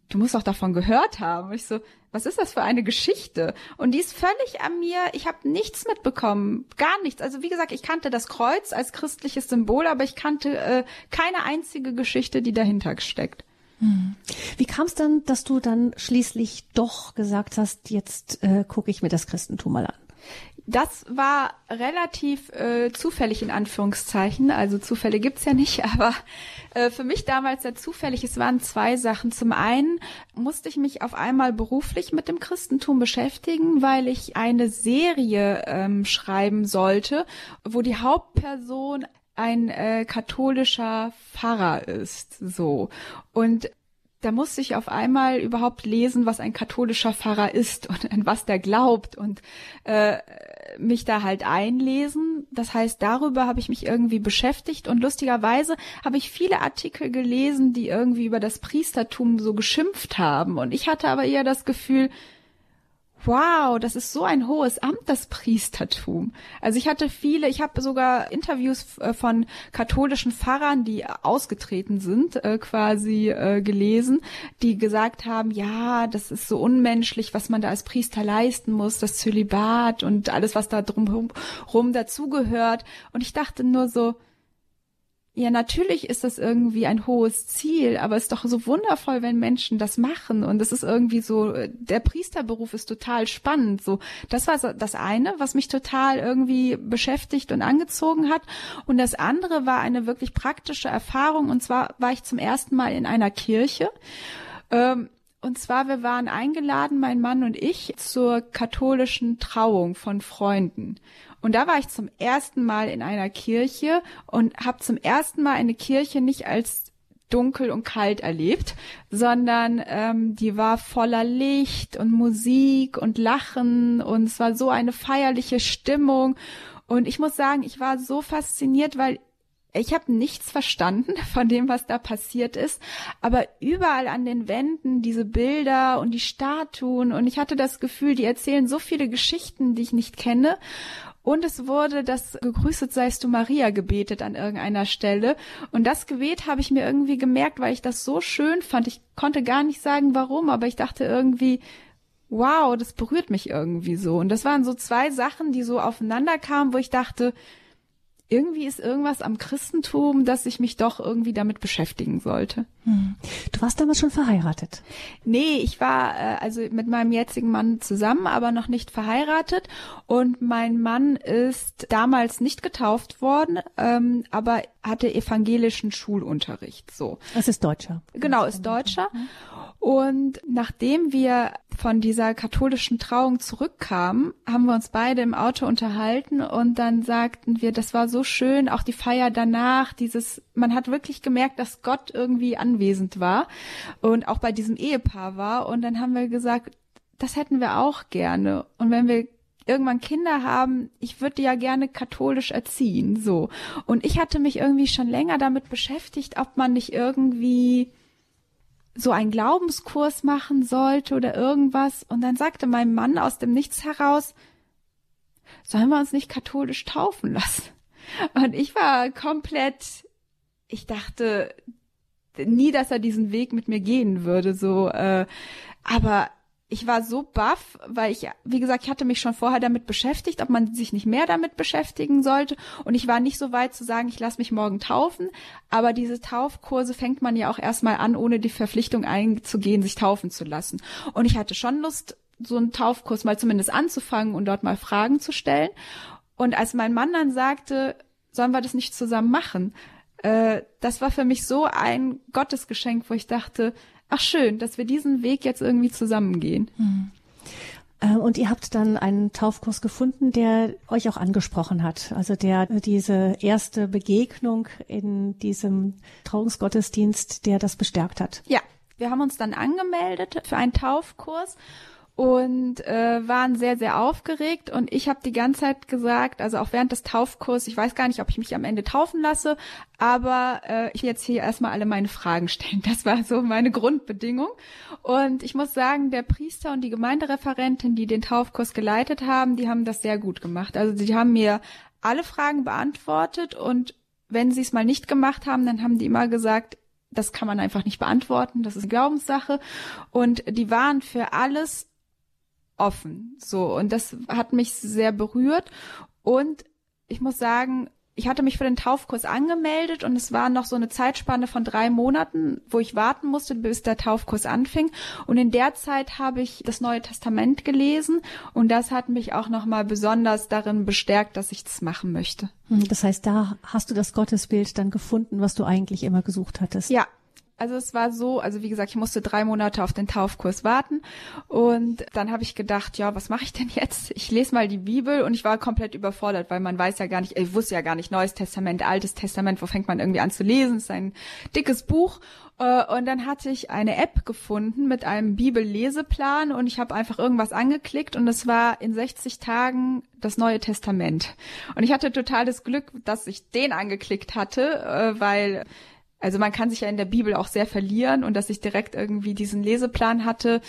du musst doch davon gehört haben. Und ich so, was ist das für eine Geschichte? Und die ist völlig an mir, ich habe nichts mitbekommen, gar nichts. Also wie gesagt, ich kannte das Kreuz als christliches Symbol, aber ich kannte äh, keine einzige Geschichte, die dahinter steckt. Hm. Wie kam es dann, dass du dann schließlich doch gesagt hast, jetzt äh, gucke ich mir das Christentum mal an? Das war relativ äh, zufällig in Anführungszeichen. Also Zufälle gibt's ja nicht, aber äh, für mich damals sehr zufällig. Es waren zwei Sachen. Zum einen musste ich mich auf einmal beruflich mit dem Christentum beschäftigen, weil ich eine Serie ähm, schreiben sollte, wo die Hauptperson ein äh, katholischer Pfarrer ist, so. Und da musste ich auf einmal überhaupt lesen, was ein katholischer Pfarrer ist und an was der glaubt und äh, mich da halt einlesen. Das heißt, darüber habe ich mich irgendwie beschäftigt und lustigerweise habe ich viele Artikel gelesen, die irgendwie über das Priestertum so geschimpft haben. Und ich hatte aber eher das Gefühl, wow, das ist so ein hohes Amt, das Priestertum. Also ich hatte viele, ich habe sogar Interviews äh, von katholischen Pfarrern, die ausgetreten sind, äh, quasi äh, gelesen, die gesagt haben, ja, das ist so unmenschlich, was man da als Priester leisten muss, das Zölibat und alles, was da drumherum dazugehört. Und ich dachte nur so, ja, natürlich ist das irgendwie ein hohes Ziel, aber es ist doch so wundervoll, wenn Menschen das machen. Und es ist irgendwie so, der Priesterberuf ist total spannend. So, das war das eine, was mich total irgendwie beschäftigt und angezogen hat. Und das andere war eine wirklich praktische Erfahrung. Und zwar war ich zum ersten Mal in einer Kirche. Ähm, und zwar, wir waren eingeladen, mein Mann und ich, zur katholischen Trauung von Freunden. Und da war ich zum ersten Mal in einer Kirche und habe zum ersten Mal eine Kirche nicht als dunkel und kalt erlebt, sondern ähm, die war voller Licht und Musik und Lachen und es war so eine feierliche Stimmung. Und ich muss sagen, ich war so fasziniert, weil ich habe nichts verstanden von dem, was da passiert ist, aber überall an den Wänden diese Bilder und die Statuen und ich hatte das Gefühl, die erzählen so viele Geschichten, die ich nicht kenne und es wurde das Gegrüßet seist du Maria gebetet an irgendeiner Stelle. Und das Gebet habe ich mir irgendwie gemerkt, weil ich das so schön fand. Ich konnte gar nicht sagen, warum, aber ich dachte irgendwie, wow, das berührt mich irgendwie so. Und das waren so zwei Sachen, die so aufeinander kamen, wo ich dachte, irgendwie ist irgendwas am Christentum, dass ich mich doch irgendwie damit beschäftigen sollte. Hm. Du warst damals schon verheiratet? Nee, ich war äh, also mit meinem jetzigen Mann zusammen, aber noch nicht verheiratet. Und mein Mann ist damals nicht getauft worden, ähm, aber hatte evangelischen Schulunterricht. So. Es ist Deutscher. Genau, ist Deutscher. Und nachdem wir von dieser katholischen Trauung zurückkamen, haben wir uns beide im Auto unterhalten und dann sagten wir, das war so schön, auch die Feier danach, dieses, man hat wirklich gemerkt, dass Gott irgendwie anwesend war und auch bei diesem Ehepaar war. Und dann haben wir gesagt, das hätten wir auch gerne. Und wenn wir irgendwann Kinder haben, ich würde ja gerne katholisch erziehen, so. Und ich hatte mich irgendwie schon länger damit beschäftigt, ob man nicht irgendwie so einen Glaubenskurs machen sollte oder irgendwas. Und dann sagte mein Mann aus dem Nichts heraus, sollen wir uns nicht katholisch taufen lassen? Und ich war komplett, ich dachte nie, dass er diesen Weg mit mir gehen würde, so, äh, aber ich war so baff, weil ich, wie gesagt, ich hatte mich schon vorher damit beschäftigt, ob man sich nicht mehr damit beschäftigen sollte. Und ich war nicht so weit zu sagen, ich lasse mich morgen taufen. Aber diese Taufkurse fängt man ja auch erstmal an, ohne die Verpflichtung einzugehen, sich taufen zu lassen. Und ich hatte schon Lust, so einen Taufkurs mal zumindest anzufangen und dort mal Fragen zu stellen. Und als mein Mann dann sagte, sollen wir das nicht zusammen machen? Äh, das war für mich so ein Gottesgeschenk, wo ich dachte, ach schön, dass wir diesen Weg jetzt irgendwie zusammengehen. Mhm. Und ihr habt dann einen Taufkurs gefunden, der euch auch angesprochen hat. Also der diese erste Begegnung in diesem Trauungsgottesdienst, der das bestärkt hat. Ja, wir haben uns dann angemeldet für einen Taufkurs und äh, waren sehr, sehr aufgeregt. Und ich habe die ganze Zeit gesagt, also auch während des Taufkurs, ich weiß gar nicht, ob ich mich am Ende taufen lasse, aber äh, ich will jetzt hier erstmal alle meine Fragen stellen. Das war so meine Grundbedingung. Und ich muss sagen, der Priester und die Gemeindereferentin, die den Taufkurs geleitet haben, die haben das sehr gut gemacht. Also die haben mir alle Fragen beantwortet und wenn sie es mal nicht gemacht haben, dann haben die immer gesagt, das kann man einfach nicht beantworten, das ist Glaubenssache. Und die waren für alles offen. So, und das hat mich sehr berührt. Und ich muss sagen, ich hatte mich für den Taufkurs angemeldet und es war noch so eine Zeitspanne von drei Monaten, wo ich warten musste, bis der Taufkurs anfing. Und in der Zeit habe ich das Neue Testament gelesen und das hat mich auch nochmal besonders darin bestärkt, dass ich das machen möchte. Hm, das heißt, da hast du das Gottesbild dann gefunden, was du eigentlich immer gesucht hattest. Ja, also es war so, also wie gesagt, ich musste drei Monate auf den Taufkurs warten und dann habe ich gedacht, ja, was mache ich denn jetzt? Ich lese mal die Bibel und ich war komplett überfordert, weil man weiß ja gar nicht, ich wusste ja gar nicht, Neues Testament, Altes Testament, wo fängt man irgendwie an zu lesen? Es ist ein dickes Buch äh, und dann hatte ich eine App gefunden mit einem Bibelleseplan und ich habe einfach irgendwas angeklickt und es war in 60 Tagen das Neue Testament. Und ich hatte total das Glück, dass ich den angeklickt hatte, äh, weil also man kann sich ja in der Bibel auch sehr verlieren und dass ich direkt irgendwie diesen Leseplan hatte,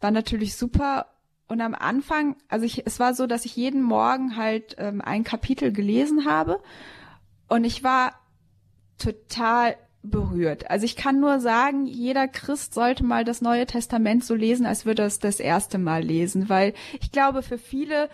war natürlich super. Und am Anfang, also ich, es war so, dass ich jeden Morgen halt ähm, ein Kapitel gelesen habe und ich war total berührt. Also ich kann nur sagen, jeder Christ sollte mal das Neue Testament so lesen, als würde er es das erste Mal lesen, weil ich glaube, für viele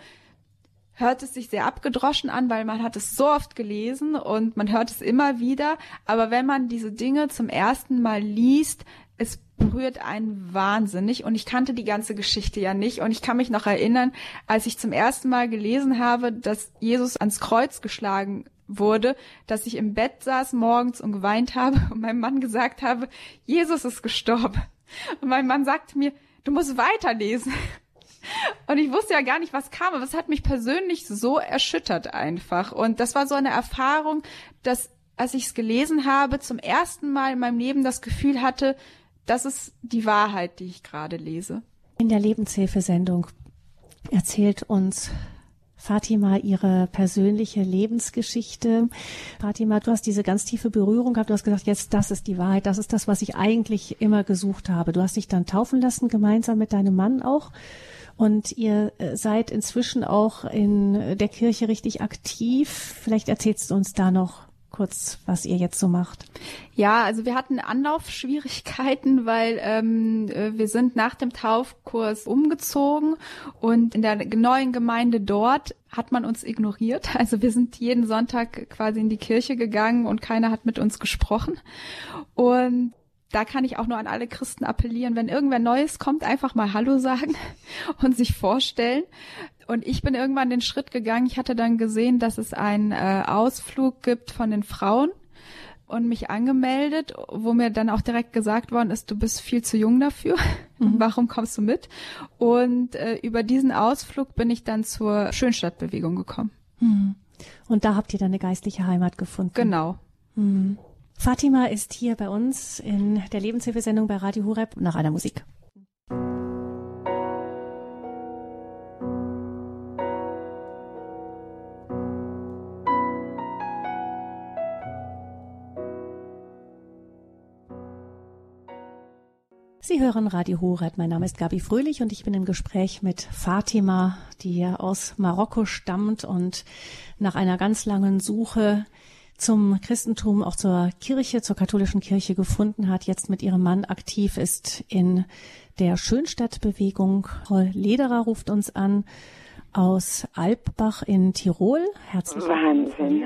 hört es sich sehr abgedroschen an, weil man hat es so oft gelesen und man hört es immer wieder. Aber wenn man diese Dinge zum ersten Mal liest, es berührt einen wahnsinnig und ich kannte die ganze Geschichte ja nicht und ich kann mich noch erinnern, als ich zum ersten Mal gelesen habe, dass Jesus ans Kreuz geschlagen wurde, dass ich im Bett saß morgens und geweint habe und meinem Mann gesagt habe, Jesus ist gestorben. Und mein Mann sagte mir, du musst weiterlesen. Und ich wusste ja gar nicht, was kam, aber es hat mich persönlich so erschüttert einfach. Und das war so eine Erfahrung, dass, als ich es gelesen habe, zum ersten Mal in meinem Leben das Gefühl hatte, das ist die Wahrheit, die ich gerade lese. In der Lebenshilfesendung erzählt uns Fatima ihre persönliche Lebensgeschichte. Fatima, du hast diese ganz tiefe Berührung gehabt. Du hast gesagt, jetzt das ist die Wahrheit. Das ist das, was ich eigentlich immer gesucht habe. Du hast dich dann taufen lassen, gemeinsam mit deinem Mann auch. Und ihr äh, seid inzwischen auch in der Kirche richtig aktiv. Vielleicht erzählst du uns da noch kurz, was ihr jetzt so macht. Ja, also wir hatten Anlaufschwierigkeiten, weil ähm, äh, wir sind nach dem Taufkurs umgezogen und in der neuen Gemeinde dort hat man uns ignoriert. Also wir sind jeden Sonntag quasi in die Kirche gegangen und keiner hat mit uns gesprochen. Und da kann ich auch nur an alle Christen appellieren, wenn irgendwer Neues kommt, einfach mal Hallo sagen und sich vorstellen. Und ich bin irgendwann den Schritt gegangen. Ich hatte dann gesehen, dass es einen äh, Ausflug gibt von den Frauen und mich angemeldet, wo mir dann auch direkt gesagt worden ist, du bist viel zu jung dafür. Mhm. Warum kommst du mit? Und äh, über diesen Ausflug bin ich dann zur Schönstadtbewegung gekommen. Mhm. Und da habt ihr dann eine geistliche Heimat gefunden. Genau. Mhm. Fatima ist hier bei uns in der Lebenshilfesendung bei Radio Hureb nach einer Musik. Sie hören Radio Horeb. Mein Name ist Gabi Fröhlich und ich bin im Gespräch mit Fatima, die aus Marokko stammt und nach einer ganz langen Suche zum Christentum, auch zur Kirche, zur katholischen Kirche gefunden hat, jetzt mit ihrem Mann aktiv ist in der Schönstadtbewegung. Frau Lederer ruft uns an aus Alpbach in Tirol. Herzlich. Wahnsinn.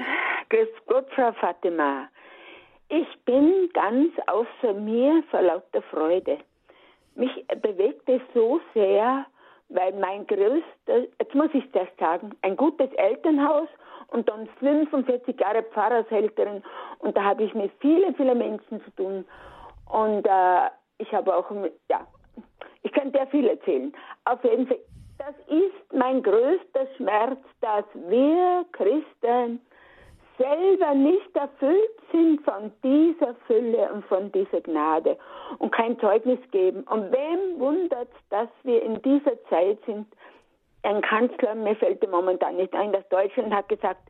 Grüß Gott, Frau Fatima. Ich bin ganz außer mir vor lauter Freude. Mich bewegt es so sehr, weil mein größter, jetzt muss ich erst sagen, ein gutes Elternhaus und dann 45 Jahre Pfarrershälterin und da habe ich mit vielen, vielen Menschen zu tun. Und äh, ich habe auch, ja, ich kann sehr viel erzählen. Auf jeden Fall, das ist mein größter Schmerz, dass wir Christen selber nicht erfüllt sind von dieser Fülle und von dieser Gnade und kein Zeugnis geben. Und wem wundert dass wir in dieser Zeit sind? Ein Kanzler, mir fällt der momentan nicht ein, dass Deutschland hat gesagt,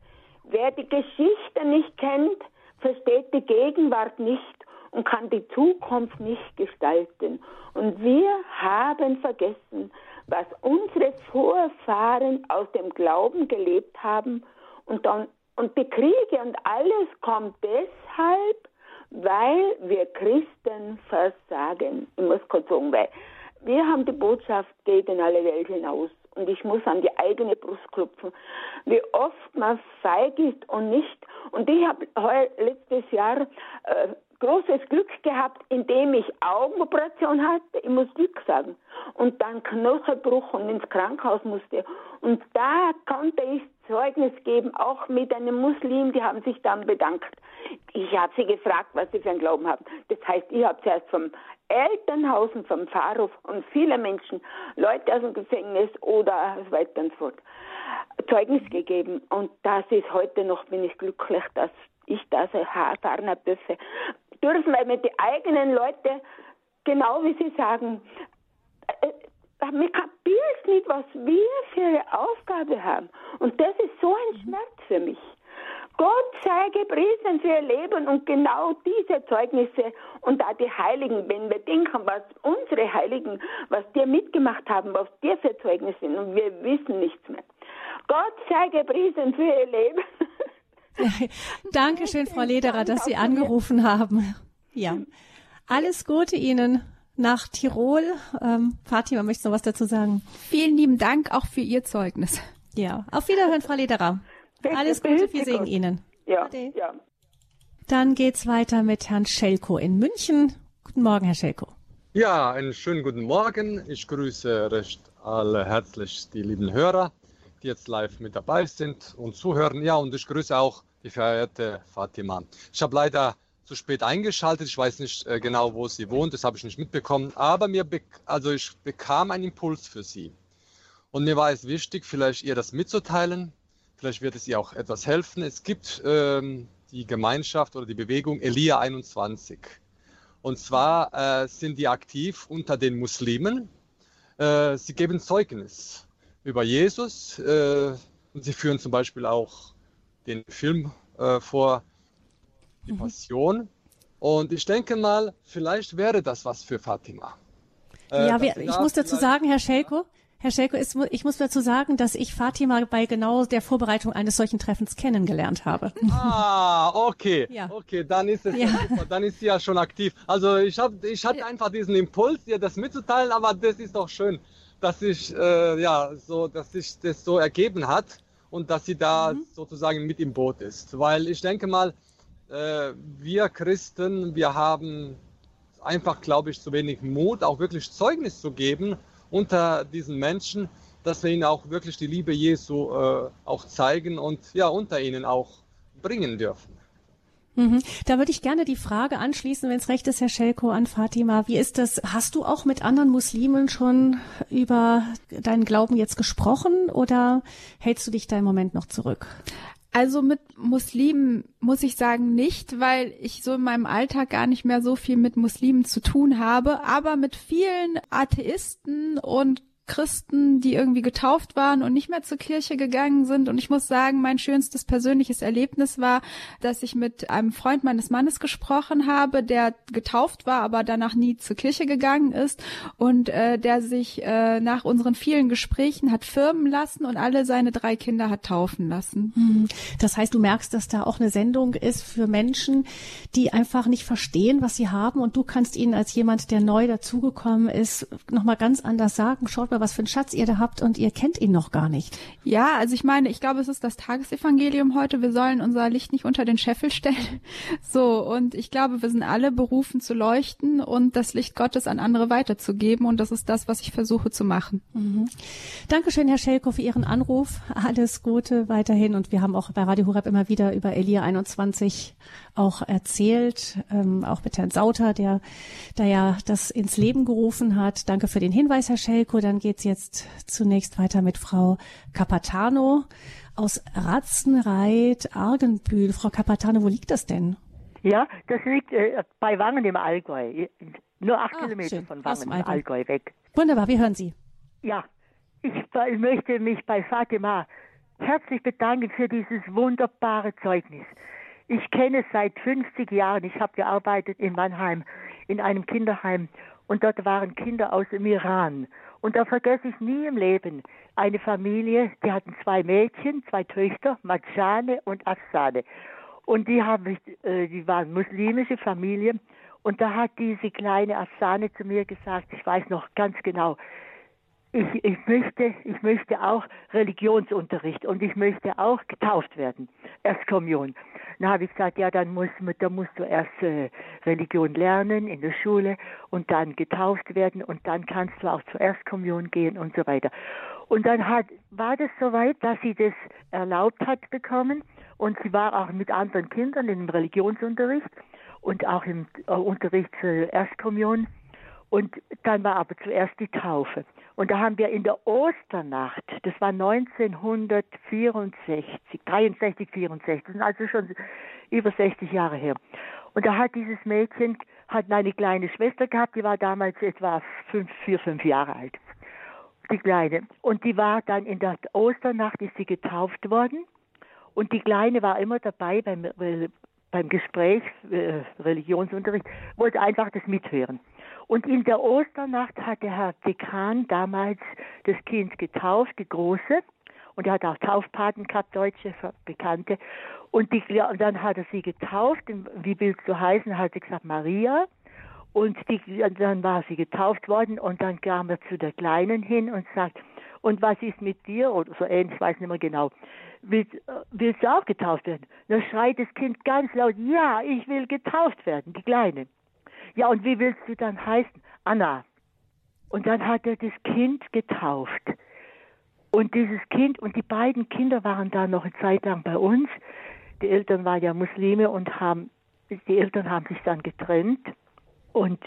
wer die Geschichte nicht kennt, versteht die Gegenwart nicht und kann die Zukunft nicht gestalten. Und wir haben vergessen, was unsere Vorfahren aus dem Glauben gelebt haben und dann und die Kriege und alles kommt deshalb, weil wir Christen versagen. Ich muss kurz sagen, weil wir haben die Botschaft, geht in alle Welt hinaus. Und ich muss an die eigene Brust klopfen, wie oft man feig ist und nicht. Und ich habe letztes Jahr äh, großes Glück gehabt, indem ich Augenoperation hatte, ich muss Glück sagen, und dann Knochenbruch und ins Krankenhaus musste. Und da konnte ich Zeugnis geben, auch mit einem Muslim, die haben sich dann bedankt. Ich habe sie gefragt, was sie für einen Glauben haben. Das heißt, ich habe zuerst vom Elternhaus und vom Pfarrhof und viele Menschen, Leute aus dem Gefängnis oder so weiter und fort, Zeugnis gegeben. Und das ist heute noch, bin ich glücklich, dass ich das erfahren dürfe. Dürfen, weil mir die eigenen Leute, genau wie sie sagen, äh, man nicht, was wir für eine Aufgabe haben. Und das ist so ein Schmerz für mich. Gott sei gepriesen für ihr Leben und genau diese Zeugnisse und da die Heiligen, wenn wir denken, was unsere Heiligen, was die mitgemacht haben, was die für Zeugnisse sind und wir wissen nichts mehr. Gott sei gepriesen für ihr Leben. Dankeschön, Frau Lederer, dass Sie angerufen haben. Ja, alles Gute Ihnen nach Tirol. Ähm, Fatima, möchtest du noch was dazu sagen? Vielen lieben Dank auch für Ihr Zeugnis. Ja, auf Wiederhören, Frau Lederer. Alles Gute, wir sehen Ihnen. Ja, ja. Dann geht's weiter mit Herrn Schelko in München. Guten Morgen, Herr Schelko. Ja, einen schönen guten Morgen. Ich grüße recht alle herzlich die lieben Hörer, die jetzt live mit dabei sind und zuhören. Ja, und ich grüße auch die verehrte Fatima. Ich habe leider zu spät eingeschaltet. Ich weiß nicht äh, genau, wo sie wohnt, das habe ich nicht mitbekommen. Aber mir also ich bekam einen Impuls für sie. Und mir war es wichtig, vielleicht ihr das mitzuteilen. Vielleicht wird es ihr auch etwas helfen. Es gibt ähm, die Gemeinschaft oder die Bewegung Elia 21. Und zwar äh, sind die aktiv unter den Muslimen. Äh, sie geben Zeugnis über Jesus äh, und sie führen zum Beispiel auch den Film äh, vor die mhm. Passion. Und ich denke mal, vielleicht wäre das was für Fatima. Äh, ja, wir, ich muss dazu sagen, Herr Schelko, Herr Schelko, ich muss dazu sagen, dass ich Fatima bei genau der Vorbereitung eines solchen Treffens kennengelernt habe. Ah, okay. Ja. Okay, dann ist es ja. super. Dann ist sie ja schon aktiv. Also ich, hab, ich hatte einfach diesen Impuls, ihr das mitzuteilen, aber das ist doch schön, dass sich äh, ja so, dass sich das so ergeben hat und dass sie da mhm. sozusagen mit im Boot ist. Weil ich denke mal, äh, wir Christen, wir haben einfach, glaube ich, zu wenig Mut, auch wirklich Zeugnis zu geben unter diesen Menschen, dass wir ihnen auch wirklich die Liebe Jesu äh, auch zeigen und ja unter ihnen auch bringen dürfen. Mhm. Da würde ich gerne die Frage anschließen, wenn es recht ist, Herr Schelko, an Fatima. Wie ist das? Hast du auch mit anderen Muslimen schon über deinen Glauben jetzt gesprochen oder hältst du dich da im Moment noch zurück? Also mit Muslimen muss ich sagen nicht, weil ich so in meinem Alltag gar nicht mehr so viel mit Muslimen zu tun habe, aber mit vielen Atheisten und Christen, die irgendwie getauft waren und nicht mehr zur Kirche gegangen sind. Und ich muss sagen, mein schönstes persönliches Erlebnis war, dass ich mit einem Freund meines Mannes gesprochen habe, der getauft war, aber danach nie zur Kirche gegangen ist und äh, der sich äh, nach unseren vielen Gesprächen hat firmen lassen und alle seine drei Kinder hat taufen lassen. Hm. Das heißt, du merkst, dass da auch eine Sendung ist für Menschen, die einfach nicht verstehen, was sie haben und du kannst ihnen als jemand, der neu dazugekommen ist, nochmal ganz anders sagen, schaut mal, was für einen Schatz ihr da habt und ihr kennt ihn noch gar nicht. Ja, also ich meine, ich glaube, es ist das Tagesevangelium heute. Wir sollen unser Licht nicht unter den Scheffel stellen. So, und ich glaube, wir sind alle berufen zu leuchten und das Licht Gottes an andere weiterzugeben. Und das ist das, was ich versuche zu machen. Mhm. Dankeschön, Herr Schelko, für Ihren Anruf. Alles Gute weiterhin. Und wir haben auch bei Radio Horeb immer wieder über Elia 21 auch erzählt, ähm, auch mit Herrn Sauter, der da ja das ins Leben gerufen hat. Danke für den Hinweis, Herr Schelko. Dann geht's jetzt zunächst weiter mit Frau Capatano aus Ratzenreit, Argenbühl. Frau Capatano, wo liegt das denn? Ja, das liegt äh, bei Wangen im Allgäu. Nur acht ah, Kilometer schön. von Wangen im Allgäu weg. Wunderbar, wir hören Sie. Ja, ich, ich möchte mich bei Fatima herzlich bedanken für dieses wunderbare Zeugnis. Ich kenne es seit 50 Jahren. Ich habe gearbeitet in Mannheim in einem Kinderheim und dort waren Kinder aus dem Iran. Und da vergesse ich nie im Leben eine Familie, die hatten zwei Mädchen, zwei Töchter, Majane und Afsane. Und die haben, äh, die waren muslimische Familie. Und da hat diese kleine Afsane zu mir gesagt, ich weiß noch ganz genau, ich, ich, möchte, ich möchte auch Religionsunterricht und ich möchte auch getauft werden, Erstkommunion. Dann habe ich gesagt, ja, dann musst, da musst du erst äh, Religion lernen in der Schule und dann getauft werden und dann kannst du auch zur Erstkommunion gehen und so weiter. Und dann hat, war das soweit, dass sie das erlaubt hat bekommen und sie war auch mit anderen Kindern im Religionsunterricht und auch im äh, Unterricht für Erstkommunion. Und dann war aber zuerst die Taufe. Und da haben wir in der Osternacht, das war 1964, 63, 64, das sind also schon über 60 Jahre her. Und da hat dieses Mädchen, hat eine kleine Schwester gehabt, die war damals etwa fünf, vier, fünf Jahre alt. Die Kleine. Und die war dann in der Osternacht, ist sie getauft worden. Und die Kleine war immer dabei beim, äh, beim Gespräch, äh, Religionsunterricht, wollte einfach das mithören. Und in der Osternacht hat der Herr Dekan damals das Kind getauft, die Große. Und er hat auch Taufpaten gehabt, deutsche Bekannte. Und, die, und dann hat er sie getauft. Wie willst du heißen? Hat sie gesagt, Maria. Und die, dann war sie getauft worden. Und dann kam er zu der Kleinen hin und sagt, und was ist mit dir? Oder so ähnlich, ich weiß nicht mehr genau. Willst, willst du auch getauft werden? Dann schreit das Kind ganz laut, ja, ich will getauft werden, die Kleine. Ja, und wie willst du dann heißen? Anna. Und dann hat er das Kind getauft. Und dieses Kind und die beiden Kinder waren da noch eine Zeit lang bei uns. Die Eltern waren ja Muslime und haben, die Eltern haben sich dann getrennt. Und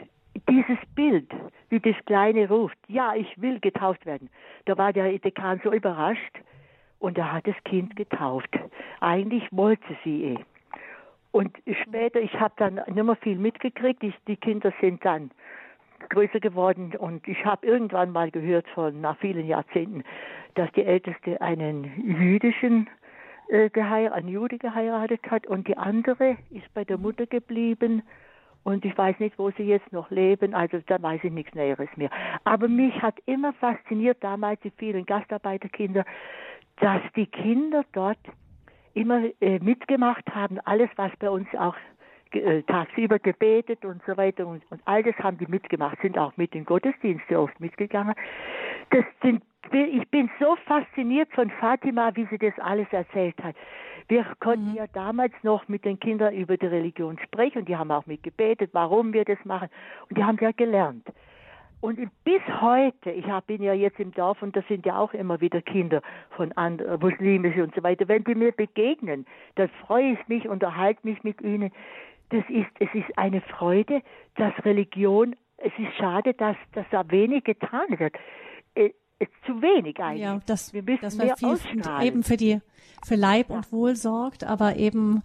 dieses Bild, wie das Kleine ruft, ja, ich will getauft werden, da war der Dekan so überrascht und er hat das Kind getauft. Eigentlich wollte sie eh. Und später, ich habe dann nicht mehr viel mitgekriegt. Ich, die Kinder sind dann größer geworden. Und ich habe irgendwann mal gehört von nach vielen Jahrzehnten, dass die Älteste einen jüdischen äh, geheiratet, einen Jude geheiratet hat. Und die andere ist bei der Mutter geblieben. Und ich weiß nicht, wo sie jetzt noch leben, also da weiß ich nichts Näheres mehr. Aber mich hat immer fasziniert damals die vielen Gastarbeiterkinder, dass die Kinder dort immer äh, mitgemacht haben, alles, was bei uns auch äh, tagsüber gebetet und so weiter und, und all das haben die mitgemacht, sind auch mit den Gottesdiensten oft mitgegangen. Das sind, ich bin so fasziniert von Fatima, wie sie das alles erzählt hat. Wir konnten mhm. ja damals noch mit den Kindern über die Religion sprechen und die haben auch mitgebetet, warum wir das machen und die haben ja gelernt. Und bis heute, ich bin ja jetzt im Dorf und da sind ja auch immer wieder Kinder von anderen, muslimischen und so weiter. Wenn die mir begegnen, dann freue ich mich, unterhalte mich mit ihnen. Das ist, es ist eine Freude, dass Religion, es ist schade, dass, dass da wenig getan wird. Ist zu wenig eigentlich. Ja, das, wir müssen das mehr viel, eben für die für Leib und Wohl sorgt, aber eben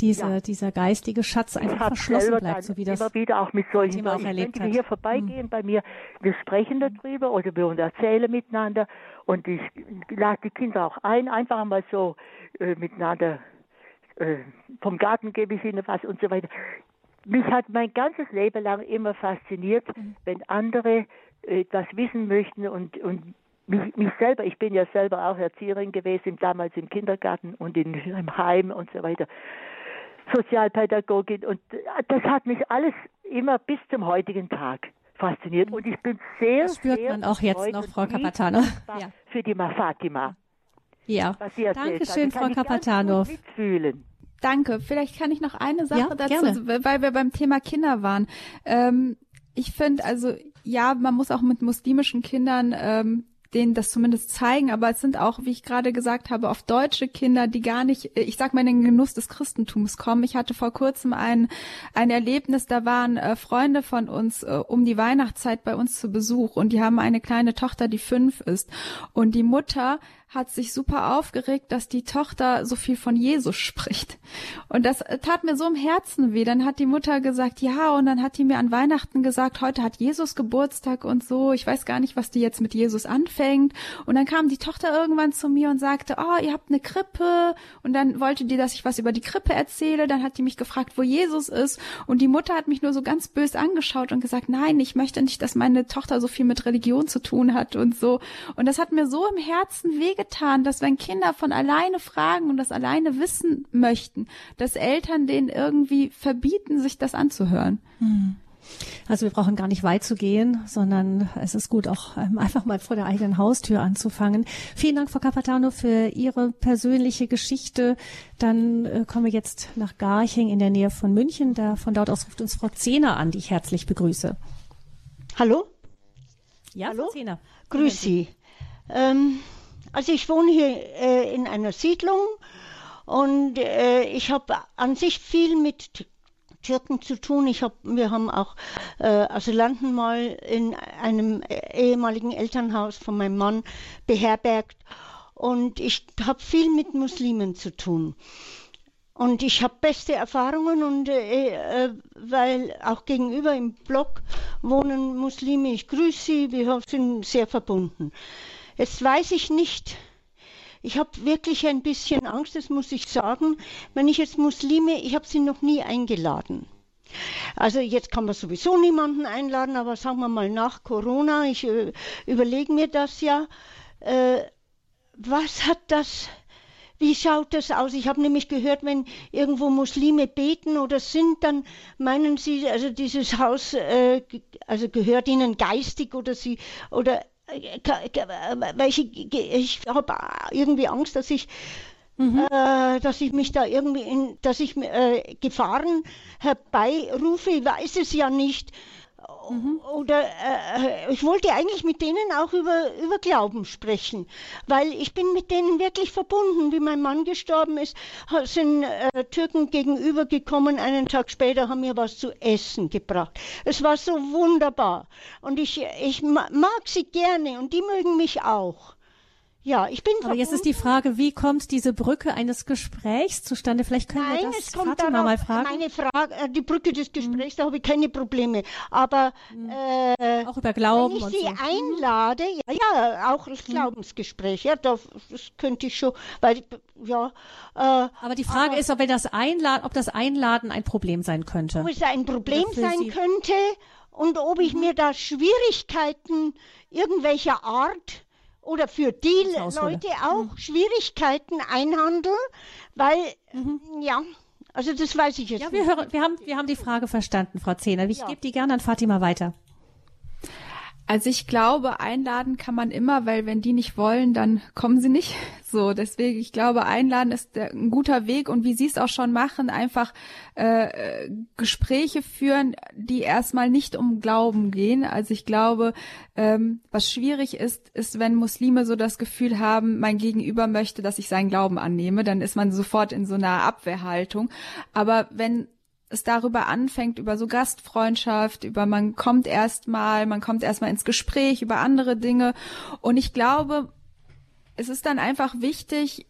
diese, Ja. dieser geistige Schatz einfach verschlossen bleibt, so wie das immer wieder auch mit solchen Thema auch erlebt könnte hat. hier vorbeigehen bei mir, wir sprechen darüber oder wir erzählen miteinander und ich lade die Kinder auch ein, einfach einmal so äh, miteinander äh, vom Garten gebe ich ihnen was und so weiter. Mich hat mein ganzes Leben lang immer fasziniert, wenn andere etwas wissen möchten und, und mich, mich selber, ich bin ja selber auch Erzieherin gewesen, damals im Kindergarten und in, im Heim und so weiter. Sozialpädagogin und äh, das hat mich alles immer bis zum heutigen Tag fasziniert und ich bin sehr, Das spürt sehr man auch jetzt noch, Frau Capatano. dankbar Ja. Für die Ma Fatima, Ja. was sie erzählt Dankeschön, hat. Ich Frau Capatano. mitfühlen. Danke. Vielleicht kann ich noch eine Sache Ja, dazu, gerne. weil wir beim Thema Kinder waren. Ähm, ich finde, also ja, man muss auch mit muslimischen Kindern ähm, denen das zumindest zeigen, aber es sind auch, wie ich gerade gesagt habe, oft deutsche Kinder, die gar nicht, ich sag mal, in den Genuss des Christentums kommen. Ich hatte vor kurzem ein, ein Erlebnis, da waren äh, Freunde von uns äh, um die Weihnachtszeit bei uns zu Besuch und die haben eine kleine Tochter, die fünf ist. Und die Mutter hat sich super aufgeregt, dass die Tochter so viel von Jesus spricht. Und das tat mir so im Herzen weh. Dann hat die Mutter gesagt, ja, und dann hat die mir an Weihnachten gesagt, heute hat Jesus Geburtstag und so. Ich weiß gar nicht, was die jetzt mit Jesus anfängt. Und dann kam die Tochter irgendwann zu mir und sagte, oh, ihr habt eine Krippe. Und dann wollte die, dass ich was über die Krippe erzähle. Dann hat die mich gefragt, wo Jesus ist. Und die Mutter hat mich nur so ganz bös angeschaut und gesagt, nein, ich möchte nicht, dass meine Tochter so viel mit Religion zu tun hat und so. Und das hat mir so im Herzen wehgetan, dass wenn Kinder von alleine fragen und das alleine wissen möchten, dass Eltern denen irgendwie verbieten, sich das anzuhören. Also wir brauchen gar nicht weit zu gehen, sondern es ist gut, auch ähm, einfach mal vor der eigenen Haustür anzufangen. Vielen Dank, Frau Capatano, für Ihre persönliche Geschichte. Dann äh, kommen wir jetzt nach Garching in der Nähe von München. Da, von dort aus ruft uns Frau Zehner an, die ich herzlich begrüße. Hallo, Ja, Hallo? Frau Zehner. grüß Sie. Ähm, also ich wohne hier äh, in einer Siedlung und äh, ich habe an sich viel mit Türken zu tun. Ich hab, wir haben auch äh, Asylanten mal in einem äh, ehemaligen Elternhaus von meinem Mann beherbergt und ich habe viel mit Muslimen zu tun. Und ich habe beste Erfahrungen und äh, äh, weil auch gegenüber im Block wohnen Muslime, ich grüße sie, wir sind sehr verbunden. Jetzt weiß ich nicht, ich habe wirklich ein bisschen Angst, das muss ich sagen, wenn ich jetzt Muslime, ich habe sie noch nie eingeladen. Also jetzt kann man sowieso niemanden einladen, aber sagen wir mal nach Corona, ich äh, überlege mir das ja, äh, was hat das wie schaut das aus? Ich habe nämlich gehört, wenn irgendwo Muslime beten oder sind, dann meinen sie, also dieses Haus äh, also gehört ihnen geistig oder sie oder ka- welche ich habe irgendwie Angst, dass ich äh, dass ich mich da irgendwie in, dass ich äh, Gefahren herbeirufe, ich weiß es ja nicht. Oder äh, ich wollte eigentlich mit denen auch über, über Glauben sprechen, weil ich bin mit denen wirklich verbunden. Wie mein Mann gestorben ist, sind äh, Türken gegenüber gekommen. Einen Tag später haben mir was zu essen gebracht. Es war so wunderbar. Und ich, ich ma- mag sie gerne und die mögen mich auch. Ja, ich bin Aber jetzt ist die Frage, wie kommt diese Brücke eines Gesprächs zustande? Vielleicht können Nein, wir das es kommt darauf, mal fragen. meine Frage, äh, die Brücke des Gesprächs, da habe ich keine Probleme. Aber äh, auch über Glauben wenn ich sie so. einlade, ja, ja, auch das Glaubensgespräch, ja, das, könnte ich schon, weil, ja, äh, Aber die Frage ist, ob wir das Einladen, ob das Einladen ein Problem sein könnte. ob es ein Problem sein Sie- Mhm. könnte und ob ich mir da Schwierigkeiten irgendwelcher Art oder für die. Leute auch Schwierigkeiten einhandel, weil, ja, also das weiß ich jetzt Mhm. Ja, nicht. wir hören, wir haben, wir haben die Frage verstanden, Frau Zehner. Ich gebe die gerne an Fatima weiter. Also ich glaube, einladen kann man immer, weil wenn die nicht wollen, dann kommen sie nicht. So, deswegen, ich glaube, einladen ist ein guter Weg und wie sie es auch schon machen, einfach äh, äh, Gespräche führen, die erstmal nicht um Glauben gehen. Also ich glaube, ähm, was schwierig ist, ist, wenn Muslime so das Gefühl haben, mein Gegenüber möchte, dass ich seinen Glauben annehme, dann ist man sofort in so einer Abwehrhaltung. Aber wenn es darüber anfängt, über so Gastfreundschaft, über man kommt erstmal, man kommt erstmal ins Gespräch über andere Dinge. Und ich glaube, es ist dann einfach wichtig,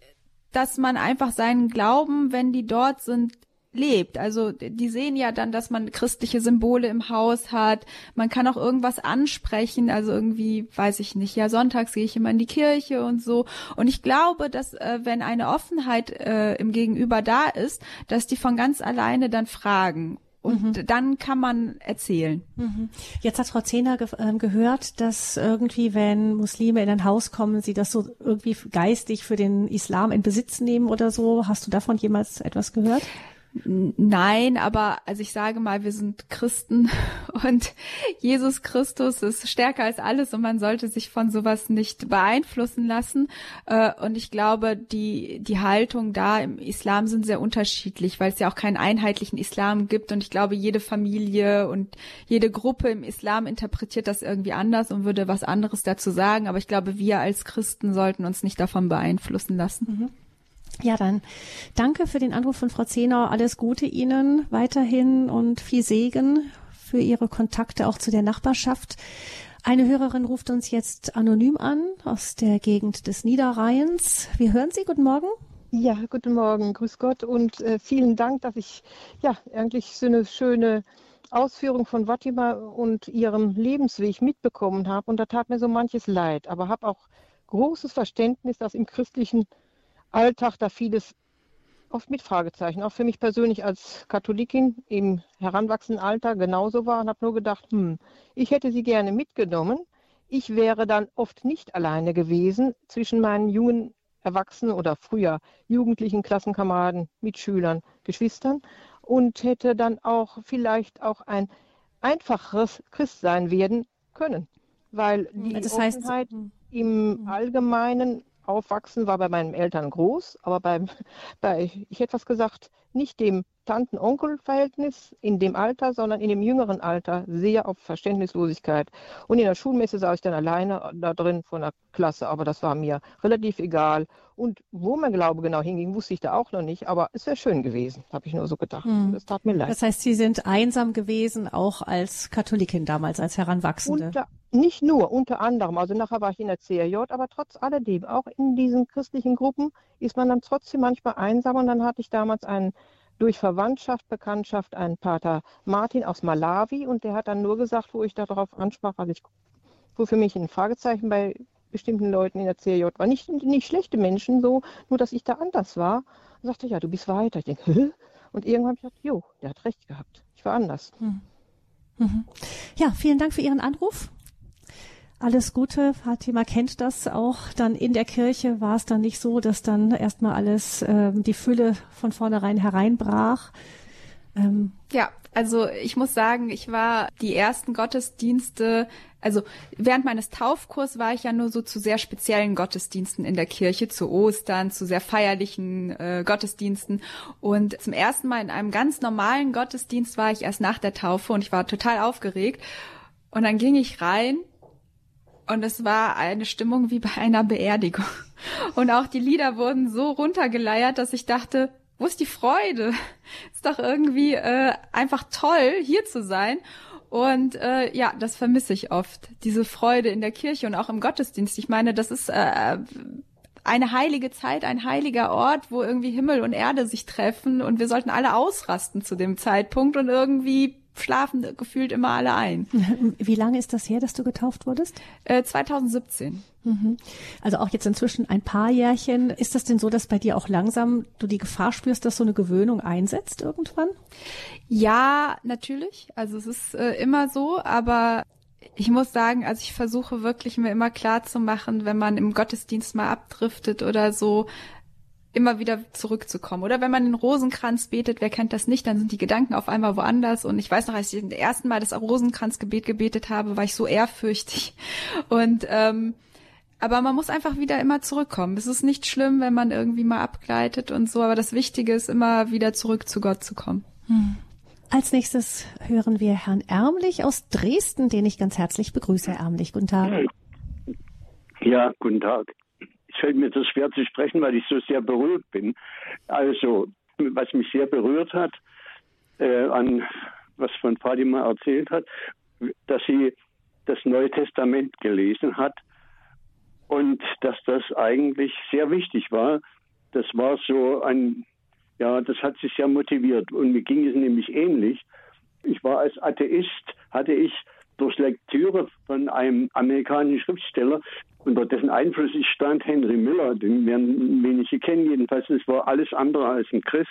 dass man einfach seinen Glauben, wenn die dort sind, lebt. Also die sehen ja dann, dass man christliche Symbole im Haus hat. Man kann auch irgendwas ansprechen. Also irgendwie, weiß ich nicht, ja, sonntags gehe ich immer in die Kirche und so. Und ich glaube, dass äh, wenn eine Offenheit äh, im Gegenüber da ist, dass die von ganz alleine dann fragen. Und mhm. dann kann man erzählen. Mhm. Jetzt hat Frau Zehner ge äh, gehört, dass irgendwie, wenn Muslime in ein Haus kommen, sie das so irgendwie geistig für den Islam in Besitz nehmen oder so. Hast du davon jemals etwas gehört? Nein, aber also ich sage mal, wir sind Christen und Jesus Christus ist stärker als alles und man sollte sich von sowas nicht beeinflussen lassen. Äh, und ich glaube, die, die Haltung da im Islam sind sehr unterschiedlich, weil es ja auch keinen einheitlichen Islam gibt und ich glaube, jede Familie und jede Gruppe im Islam interpretiert das irgendwie anders und würde was anderes dazu sagen. Aber ich glaube, wir als Christen sollten uns nicht davon beeinflussen lassen. Mhm. Ja, dann danke für den Anruf von Frau Zehner. Alles Gute Ihnen weiterhin und viel Segen für Ihre Kontakte auch zu der Nachbarschaft. Eine Hörerin ruft uns jetzt anonym an aus der Gegend des Niederrheins. Wir hören Sie. Guten Morgen. Ja, guten Morgen. Grüß Gott und äh, vielen Dank, dass ich ja eigentlich so eine schöne Ausführung von Fatima und ihrem Lebensweg mitbekommen habe. Und da tat mir so manches leid, aber habe auch großes Verständnis, dass im christlichen Alltag da vieles oft mit Fragezeichen, auch für mich persönlich als Katholikin im heranwachsenden Alter genauso war und habe nur gedacht, hm, ich hätte sie gerne mitgenommen. Ich wäre dann oft nicht alleine gewesen zwischen meinen jungen Erwachsenen oder früher jugendlichen Klassenkameraden, Mitschülern, Geschwistern und hätte dann auch vielleicht auch ein einfacheres Christsein werden können, weil die das heißt, Offenheit hm. im hm. Allgemeinen Aufwachsen war bei meinen Eltern groß, aber beim, bei, ich hätte was gesagt, nicht dem Tanten-Onkel-Verhältnis in dem Alter, sondern in dem jüngeren Alter sehr auf Verständnislosigkeit. Und in der Schulmesse saß ich dann alleine da drin von der Klasse, aber das war mir relativ egal. Und wo mein Glaube genau hinging, wusste ich da auch noch nicht, aber es wäre schön gewesen, habe ich nur so gedacht. Hm. Das tat mir leid. Das heißt, Sie sind einsam gewesen, auch als Katholikin damals, als Heranwachsende? Unter, nicht nur, unter anderem. Also nachher war ich in der CRJ, aber trotz alledem, auch in diesen christlichen Gruppen ist man dann trotzdem manchmal einsam. Und dann hatte ich damals einen durch Verwandtschaft, Bekanntschaft einen Pater Martin aus Malawi und der hat dann nur gesagt, wo ich darauf ansprach, also ich, wo für mich ein Fragezeichen bei bestimmten Leuten in der CRJ war. Nicht, nicht schlechte Menschen so, nur dass ich da anders war. Und sagte, ja, du bist weiter. Ich denke, Hä? Und irgendwann habe ich gedacht, jo, der hat recht gehabt. Ich war anders. Hm. Mhm. Ja, vielen Dank für Ihren Anruf. Alles Gute. Fatima kennt das auch. Dann in der Kirche war es dann nicht so, dass dann erstmal alles, ähm, die Fülle von vornherein hereinbrach. Ähm, ja, also ich muss sagen, ich war die ersten Gottesdienste, also während meines Taufkurs war ich ja nur so zu sehr speziellen Gottesdiensten in der Kirche, zu Ostern, zu sehr feierlichen äh, Gottesdiensten. Und zum ersten Mal in einem ganz normalen Gottesdienst war ich erst nach der Taufe und ich war total aufgeregt. Und dann ging ich rein und es war eine Stimmung wie bei einer Beerdigung. Und auch die Lieder wurden so runtergeleiert, dass ich dachte, wo ist die Freude? Ist doch irgendwie äh, einfach toll, hier zu sein. Und äh, ja, das vermisse ich oft, diese Freude in der Kirche und auch im Gottesdienst. Ich meine, das ist äh, eine heilige Zeit, ein heiliger Ort, wo irgendwie Himmel und Erde sich treffen und wir sollten alle ausrasten zu dem Zeitpunkt und irgendwie schlafen gefühlt immer alle ein. Wie lange ist das her, dass du getauft wurdest? Äh, 2017. Mhm. Also auch jetzt inzwischen ein paar Jährchen. Ist das denn so, dass bei dir auch langsam du die Gefahr spürst, dass so eine Gewöhnung einsetzt irgendwann? Ja, natürlich. Also es ist äh, immer so, aber ich muss sagen, also ich versuche wirklich mir immer klar zu machen, wenn man im Gottesdienst mal abdriftet oder so, immer wieder zurückzukommen. Oder wenn man den Rosenkranz betet, wer kennt das nicht, dann sind die Gedanken auf einmal woanders. Und ich weiß noch, als ich das erste Mal das Rosenkranzgebet gebetet habe, war ich so ehrfürchtig. Und ähm, aber man muss einfach wieder immer zurückkommen. Es ist nicht schlimm, wenn man irgendwie mal abgleitet und so, aber das Wichtige ist immer wieder zurück zu Gott zu kommen. Hm. Als nächstes hören wir Herrn Ärmlich aus Dresden, den ich ganz herzlich begrüße. Herr Ärmlich, guten Tag. Ja, guten Tag es fällt mir so schwer zu sprechen, weil ich so sehr berührt bin. Also, was mich sehr berührt hat, äh, an was von Fatima erzählt hat, dass sie das Neue Testament gelesen hat und dass das eigentlich sehr wichtig war. Das war so ein, ja, das hat sie sehr motiviert und mir ging es nämlich ähnlich. Ich war als Atheist, hatte ich durch Lektüre von einem amerikanischen Schriftsteller, unter dessen Einfluss ich stand, Henry Miller, den werden wenige kennen, jedenfalls, es war alles andere als ein Christ,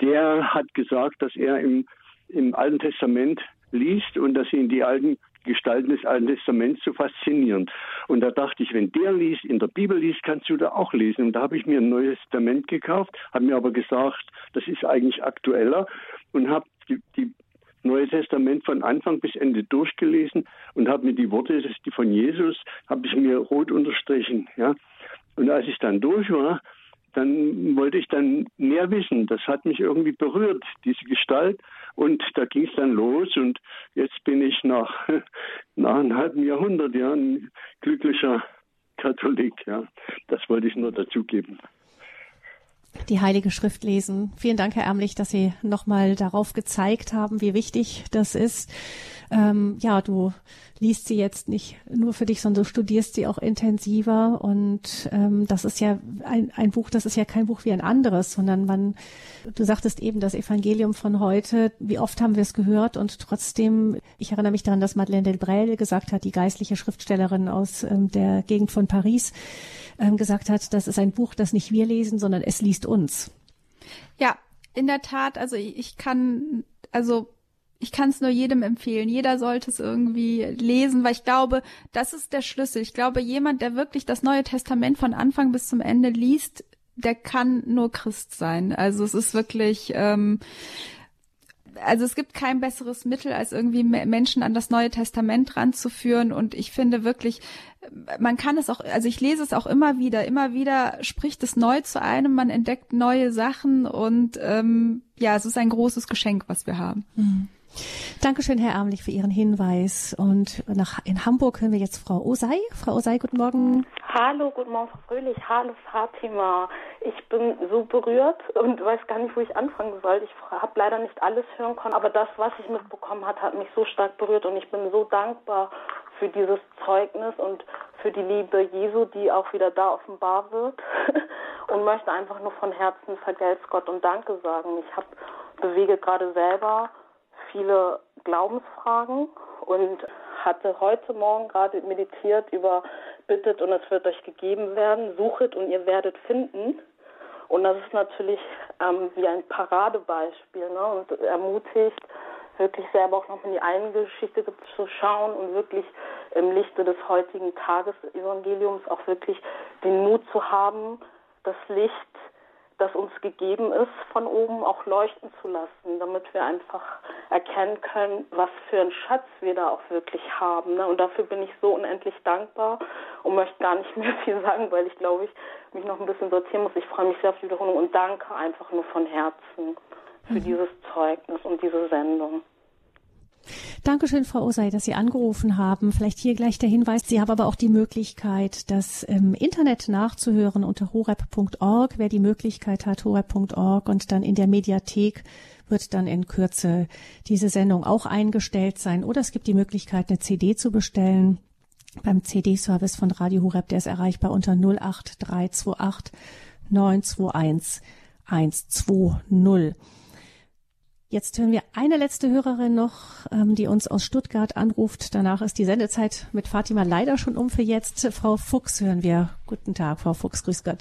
der hat gesagt, dass er im, im Alten Testament liest und dass ihn die alten Gestalten des Alten Testaments so faszinierend. Und da dachte ich, wenn der liest, in der Bibel liest, kannst du da auch lesen. Und da habe ich mir ein neues Testament gekauft, habe mir aber gesagt, das ist eigentlich aktueller und habe die, die Neue Testament von Anfang bis Ende durchgelesen und habe mir die Worte die von Jesus, habe ich mir rot unterstrichen. Ja? Und als ich dann durch war, dann wollte ich dann mehr wissen. Das hat mich irgendwie berührt, diese Gestalt. Und da ging es dann los und jetzt bin ich nach, nach einem halben Jahrhundert ja, ein glücklicher Katholik. Ja. Das wollte ich nur dazugeben die Heilige Schrift lesen. Vielen Dank, Herr Ärmlich, dass Sie nochmal darauf gezeigt haben, wie wichtig das ist. Ähm, ja, du liest sie jetzt nicht nur für dich, sondern du studierst sie auch intensiver. Und ähm, das ist ja ein, ein Buch, das ist ja kein Buch wie ein anderes, sondern man, du sagtest eben, das Evangelium von heute, wie oft haben wir es gehört und trotzdem, ich erinnere mich daran, dass Madeleine Delbrel gesagt hat, die geistliche Schriftstellerin aus ähm, der Gegend von Paris, ähm, gesagt hat, das ist ein Buch, das nicht wir lesen, sondern es liest uns. Ja, in der Tat, also ich kann, also ich kann es nur jedem empfehlen. Jeder sollte es irgendwie lesen, weil ich glaube, das ist der Schlüssel. Ich glaube, jemand, der wirklich das Neue Testament von Anfang bis zum Ende liest, der kann nur Christ sein. Also es ist wirklich, ähm, also es gibt kein besseres Mittel, als irgendwie Menschen an das Neue Testament ranzuführen. Und ich finde wirklich, man kann es auch, also ich lese es auch immer wieder, immer wieder spricht es neu zu einem, man entdeckt neue Sachen und ähm, ja, es ist ein großes Geschenk, was wir haben. Mhm. Dankeschön, Herr Ärmlich, für Ihren Hinweis. Und nach, in Hamburg hören wir jetzt Frau Osei. Frau Osei, guten Morgen. Hallo, guten Morgen, Frau Fröhlich. Hallo, Fatima. Ich bin so berührt und weiß gar nicht, wo ich anfangen soll. Ich habe leider nicht alles hören können, aber das, was ich mitbekommen habe, hat mich so stark berührt und ich bin so dankbar für dieses Zeugnis und für die Liebe Jesu, die auch wieder da offenbar wird und möchte einfach nur von Herzen vergelt's Gott und Danke sagen. Ich habe bewege gerade selber viele Glaubensfragen und hatte heute Morgen gerade meditiert über bittet und es wird euch gegeben werden, suchet und ihr werdet finden. Und das ist natürlich ähm, wie ein Paradebeispiel ne? und ermutigt, wirklich selber auch noch in die eigene Geschichte zu schauen und wirklich im Lichte des heutigen Tagesevangeliums auch wirklich den Mut zu haben, das Licht das uns gegeben ist, von oben auch leuchten zu lassen, damit wir einfach erkennen können, was für einen Schatz wir da auch wirklich haben. Ne? Und dafür bin ich so unendlich dankbar und möchte gar nicht mehr viel sagen, weil ich glaube, ich mich noch ein bisschen sortieren muss. Ich freue mich sehr auf die Wiederholung und danke einfach nur von Herzen für mhm. dieses Zeugnis und diese Sendung. Dankeschön, Frau Osei, dass Sie angerufen haben. Vielleicht hier gleich der Hinweis. Sie haben aber auch die Möglichkeit, das im Internet nachzuhören unter horep.org. Wer die Möglichkeit hat, horep.org und dann in der Mediathek wird dann in Kürze diese Sendung auch eingestellt sein. Oder es gibt die Möglichkeit, eine CD zu bestellen beim CD-Service von Radio Horeb. Der ist erreichbar unter 08328 921 120. Jetzt hören wir eine letzte Hörerin noch, ähm, die uns aus Stuttgart anruft. Danach ist die Sendezeit mit Fatima leider schon um für jetzt. Frau Fuchs hören wir. Guten Tag, Frau Fuchs, grüß Gott.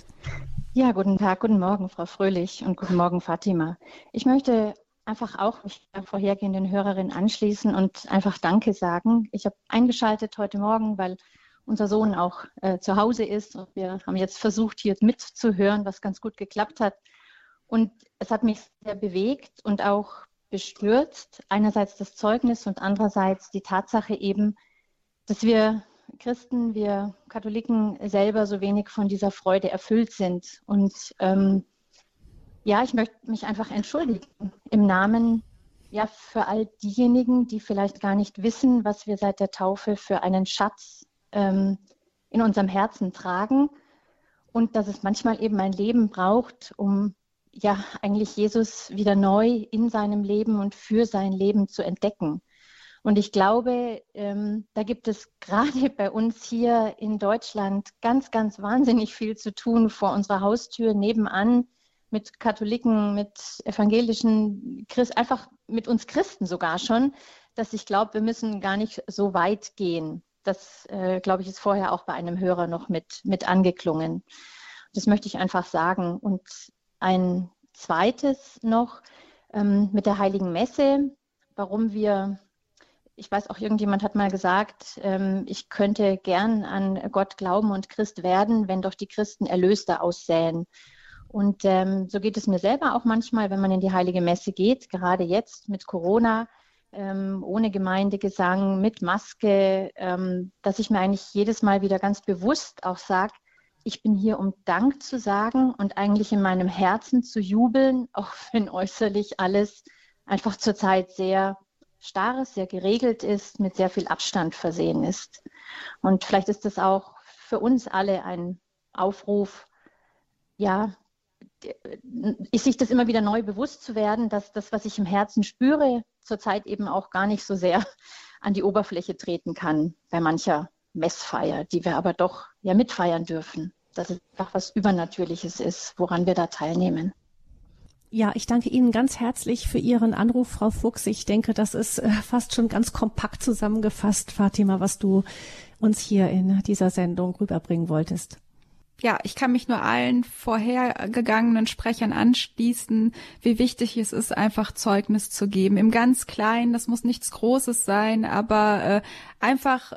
Ja, guten Tag, guten Morgen, Frau Fröhlich und guten Morgen, Fatima. Ich möchte einfach auch mich der vorhergehenden Hörerin anschließen und einfach Danke sagen. Ich habe eingeschaltet heute Morgen, weil unser Sohn auch äh, zu Hause ist und wir haben jetzt versucht, hier mitzuhören, was ganz gut geklappt hat. Und es hat mich sehr bewegt und auch bestürzt. Einerseits das Zeugnis und andererseits die Tatsache eben, dass wir Christen, wir Katholiken selber so wenig von dieser Freude erfüllt sind. Und ähm, ja, ich möchte mich einfach entschuldigen im Namen ja für all diejenigen, die vielleicht gar nicht wissen, was wir seit der Taufe für einen Schatz ähm, in unserem Herzen tragen und dass es manchmal eben ein Leben braucht, um ja eigentlich Jesus wieder neu in seinem Leben und für sein Leben zu entdecken. Und ich glaube, ähm, da gibt es gerade bei uns hier in Deutschland ganz, ganz wahnsinnig viel zu tun vor unserer Haustür nebenan mit Katholiken, mit evangelischen Christen, einfach mit uns Christen sogar schon, dass ich glaube, wir müssen gar nicht so weit gehen. Das, äh, glaube ich, ist vorher auch bei einem Hörer noch mit, mit angeklungen. Das möchte ich einfach sagen. Und ein zweites noch ähm, mit der Heiligen Messe, warum wir ich weiß auch, irgendjemand hat mal gesagt, ähm, ich könnte gern an Gott glauben und Christ werden, wenn doch die Christen Erlöster aussäen. Und ähm, so geht es mir selber auch manchmal, wenn man in die Heilige Messe geht, gerade jetzt mit Corona, ähm, ohne Gemeindegesang, mit Maske, ähm, dass ich mir eigentlich jedes Mal wieder ganz bewusst auch sage, ich bin hier, um Dank zu sagen und eigentlich in meinem Herzen zu jubeln, auch wenn äußerlich alles einfach zurzeit sehr starres, sehr geregelt ist, mit sehr viel Abstand versehen ist. Und vielleicht ist das auch für uns alle ein Aufruf, ja, sich das immer wieder neu bewusst zu werden, dass das, was ich im Herzen spüre, zurzeit eben auch gar nicht so sehr an die Oberfläche treten kann bei mancher Messfeier, die wir aber doch ja mitfeiern dürfen. Dass es einfach was Übernatürliches ist, woran wir da teilnehmen. Ja, ich danke Ihnen ganz herzlich für Ihren Anruf, Frau Fuchs. Ich denke, das ist äh, fast schon ganz kompakt zusammengefasst, Fatima, was du uns hier in dieser Sendung rüberbringen wolltest. Ja, ich kann mich nur allen vorhergegangenen Sprechern anschließen, wie wichtig es ist, einfach Zeugnis zu geben. Im ganz Kleinen, das muss nichts Großes sein, aber äh, einfach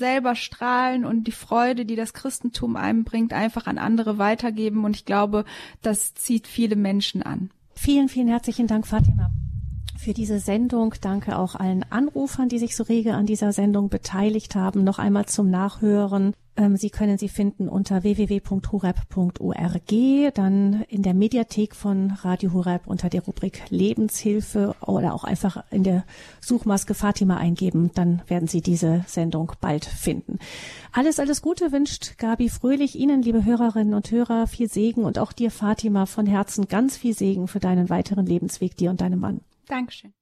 selber strahlen und die Freude, die das Christentum einem bringt, einfach an andere weitergeben. Und ich glaube, das zieht viele Menschen an. Vielen, vielen herzlichen Dank, Fatima für diese Sendung. Danke auch allen Anrufern, die sich so rege an dieser Sendung beteiligt haben. Noch einmal zum Nachhören. Ähm, sie können sie finden unter www.horeb.org, dann in der Mediathek von Radio Horeb unter der Rubrik Lebenshilfe oder auch einfach in der Suchmaske Fatima eingeben. Dann werden Sie diese Sendung bald finden. Alles, alles Gute wünscht Gabi Fröhlich Ihnen, liebe Hörerinnen und Hörer, viel Segen und auch dir, Fatima, von Herzen ganz viel Segen für deinen weiteren Lebensweg, dir und deinem Mann. Dankeschön.